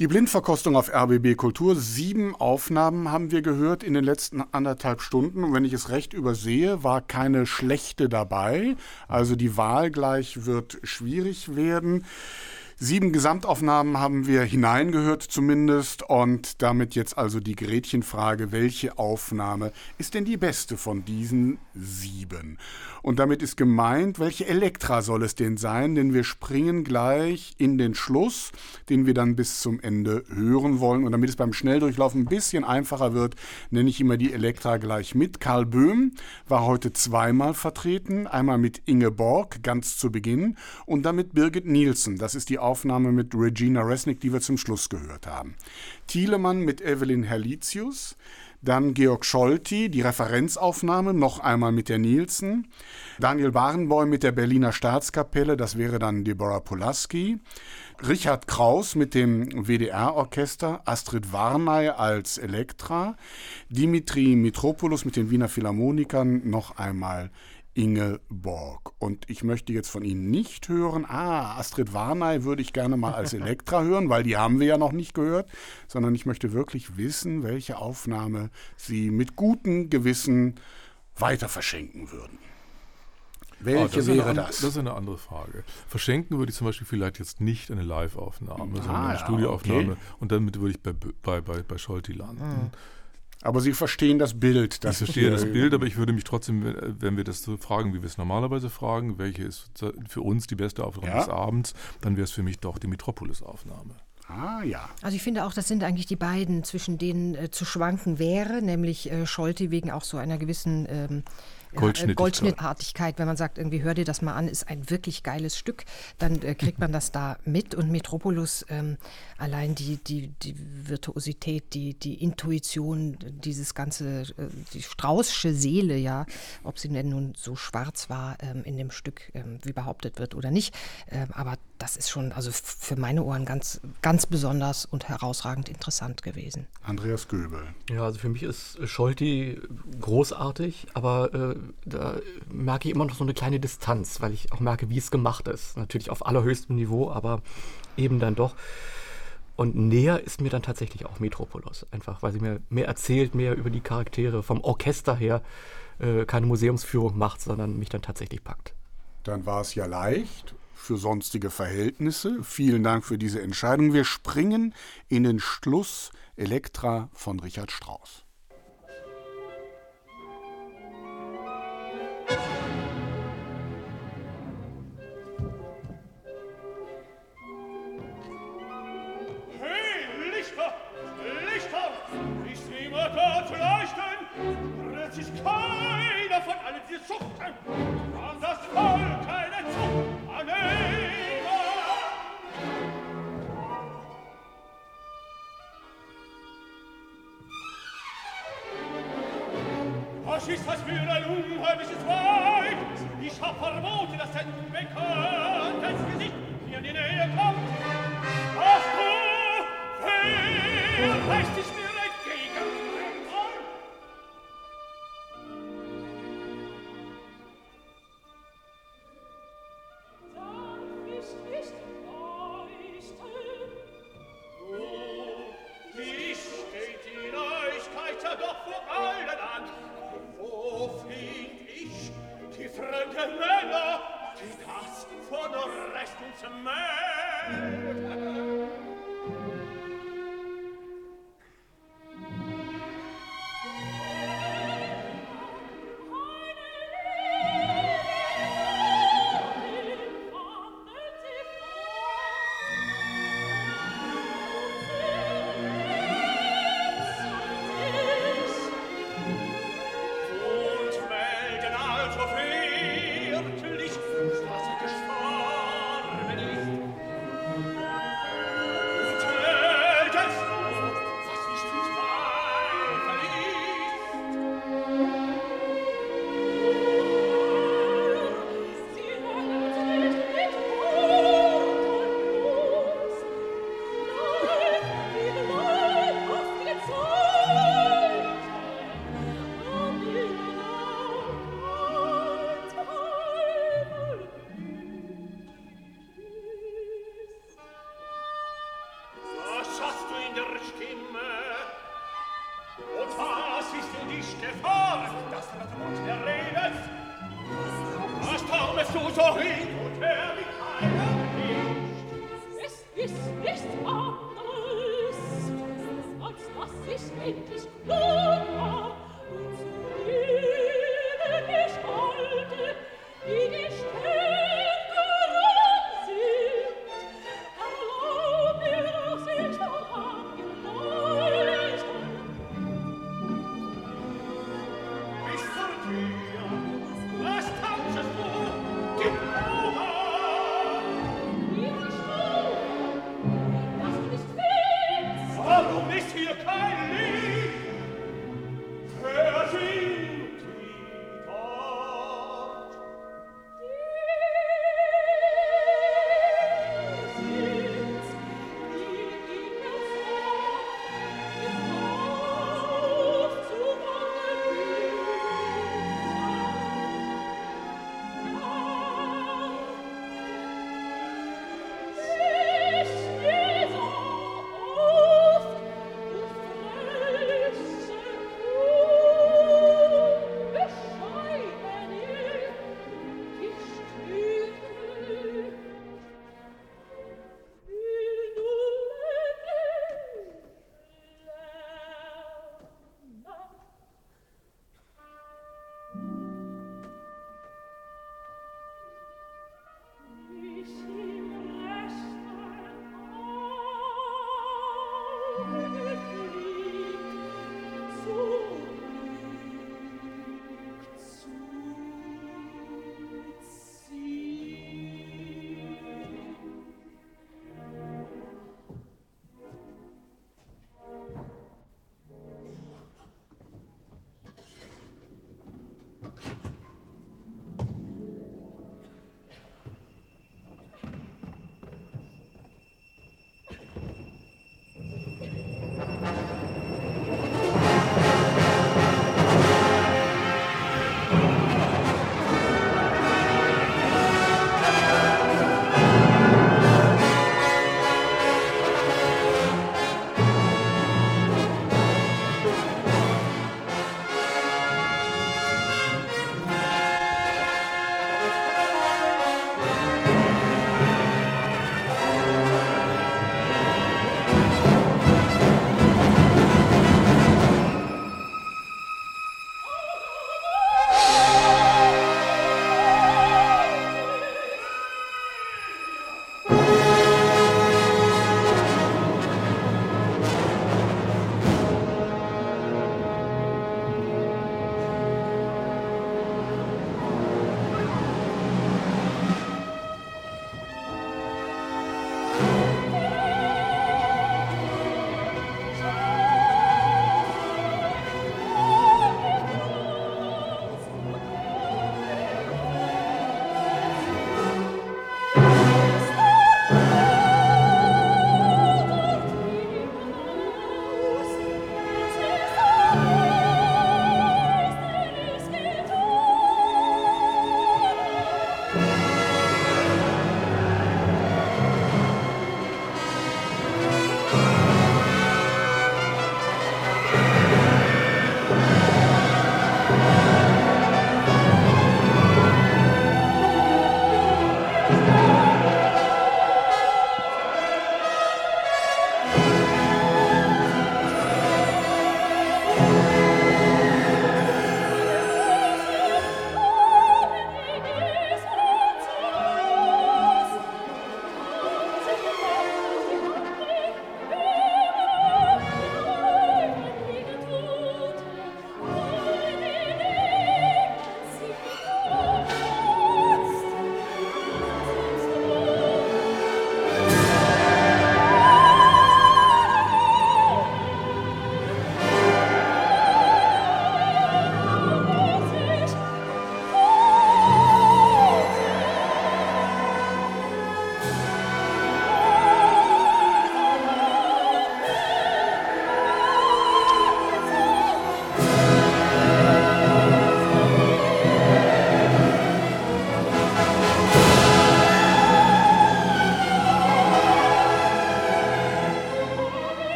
Die Blindverkostung auf RBB Kultur. Sieben Aufnahmen haben wir gehört in den letzten anderthalb Stunden. Und wenn ich es recht übersehe, war keine schlechte dabei. Also die Wahl gleich wird schwierig werden. Sieben Gesamtaufnahmen haben wir hineingehört zumindest und damit jetzt also die Gretchenfrage, welche Aufnahme ist denn die beste von diesen sieben? Und damit ist gemeint, welche Elektra soll es denn sein? Denn wir springen gleich in den Schluss, den wir dann bis zum Ende hören wollen. Und damit es beim Schnelldurchlauf ein bisschen einfacher wird, nenne ich immer die Elektra gleich mit. Karl Böhm war heute zweimal vertreten. Einmal mit Inge Borg ganz zu Beginn und dann mit Birgit Nielsen. Das ist die mit Regina Resnick, die wir zum Schluss gehört haben. Thielemann mit Evelyn Herlitius. Dann Georg Scholti, die Referenzaufnahme, noch einmal mit der Nielsen. Daniel Barenboim mit der Berliner Staatskapelle, das wäre dann Deborah Polaski. Richard Kraus mit dem WDR-Orchester, Astrid Warnay als Elektra, Dimitri Mitropoulos mit den Wiener Philharmonikern, noch einmal Inge Borg. Und ich möchte jetzt von Ihnen nicht hören, ah, Astrid Warnay würde ich gerne mal als Elektra hören, weil die haben wir ja noch nicht gehört, sondern ich möchte wirklich wissen, welche Aufnahme Sie mit gutem Gewissen weiter verschenken würden. Welche Ah, das wäre das? Das ist eine andere Frage. Verschenken würde ich zum Beispiel vielleicht jetzt nicht eine Live-Aufnahme, sondern Ah, eine ja, Studioaufnahme. okay. Und damit würde ich bei, bei, bei, bei Scholti landen. Aber Sie verstehen das Bild. Ich Das verstehe das Bild, aber ich würde mich trotzdem, äh, wenn wir das so fragen, wie wir es normalerweise fragen, welche ist für uns die beste Aufnahme Ja. des Abends, dann wäre es für mich doch die Metropolis-Aufnahme. Ah ja. Also ich finde auch, das sind eigentlich die beiden, zwischen denen äh, zu schwanken wäre, nämlich äh, Scholti wegen auch so einer gewissen ähm, äh, Goldschnittigkeit. Goldschnittartigkeit. Wenn man sagt, irgendwie hör dir das mal an, ist ein wirklich geiles Stück, dann äh, kriegt man das da mit. Und Metropolis, ähm, allein die, die, die Virtuosität, die, die Intuition, dieses ganze, äh, die Straußsche Seele, ja, ob sie denn nun so schwarz war ähm, in dem Stück, ähm, wie behauptet wird oder nicht. Ähm, aber das ist schon, also für meine Ohren ganz, ganz besonders und herausragend interessant gewesen. Andreas Göbel. Ja, also für mich ist Scholti großartig, aber äh, da merke ich immer noch so eine kleine Distanz, weil ich auch merke, wie es gemacht ist. Natürlich auf allerhöchstem Niveau, aber eben dann doch. Und näher ist mir dann tatsächlich auch Metropolis, einfach weil sie mir mehr erzählt, mehr über die Charaktere vom Orchester her äh, keine Museumsführung macht, sondern mich dann tatsächlich packt. Dann war es ja leicht für sonstige Verhältnisse. Vielen Dank für diese Entscheidung. Wir springen in den Schluss Elektra von Richard Strauss. Leuchten! Rührt sich keiner von allen die Zuchten! An das Volk Das ist, was für ein unheimliches Weib. Ich hab verboten, dass ein unbekanntes Gesicht hier in die Nähe kommt. Ach du, vielleicht ist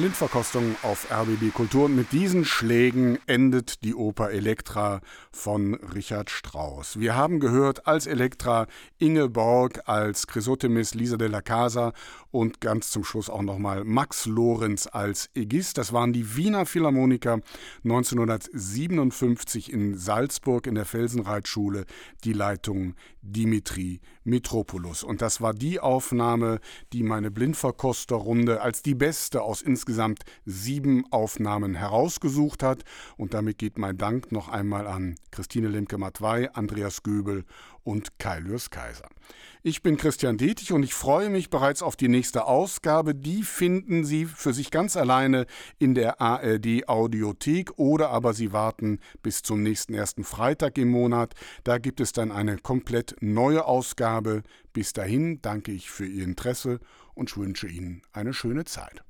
Blindverkostung auf RBB Kultur und mit diesen Schlägen endet die Oper Elektra von Richard Strauss. Wir haben gehört als Elektra Ingeborg, als Chrysothemis Lisa de la Casa und ganz zum Schluss auch nochmal Max Lorenz als Egist. Das waren die Wiener Philharmoniker 1957 in Salzburg in der Felsenreitschule, die Leitung Dimitri Mitropoulos. Und das war die Aufnahme, die meine Blindverkosterrunde als die beste aus insgesamt sieben Aufnahmen herausgesucht hat. Und damit geht mein Dank noch einmal an Christine Lemke-Matwei, Andreas Göbel und Kai Lürs Kaiser. Ich bin Christian Detig und ich freue mich bereits auf die nächste Ausgabe. Die finden Sie für sich ganz alleine in der ARD Audiothek oder aber Sie warten bis zum nächsten ersten Freitag im Monat. Da gibt es dann eine komplett neue Ausgabe. Bis dahin danke ich für Ihr Interesse und wünsche Ihnen eine schöne Zeit.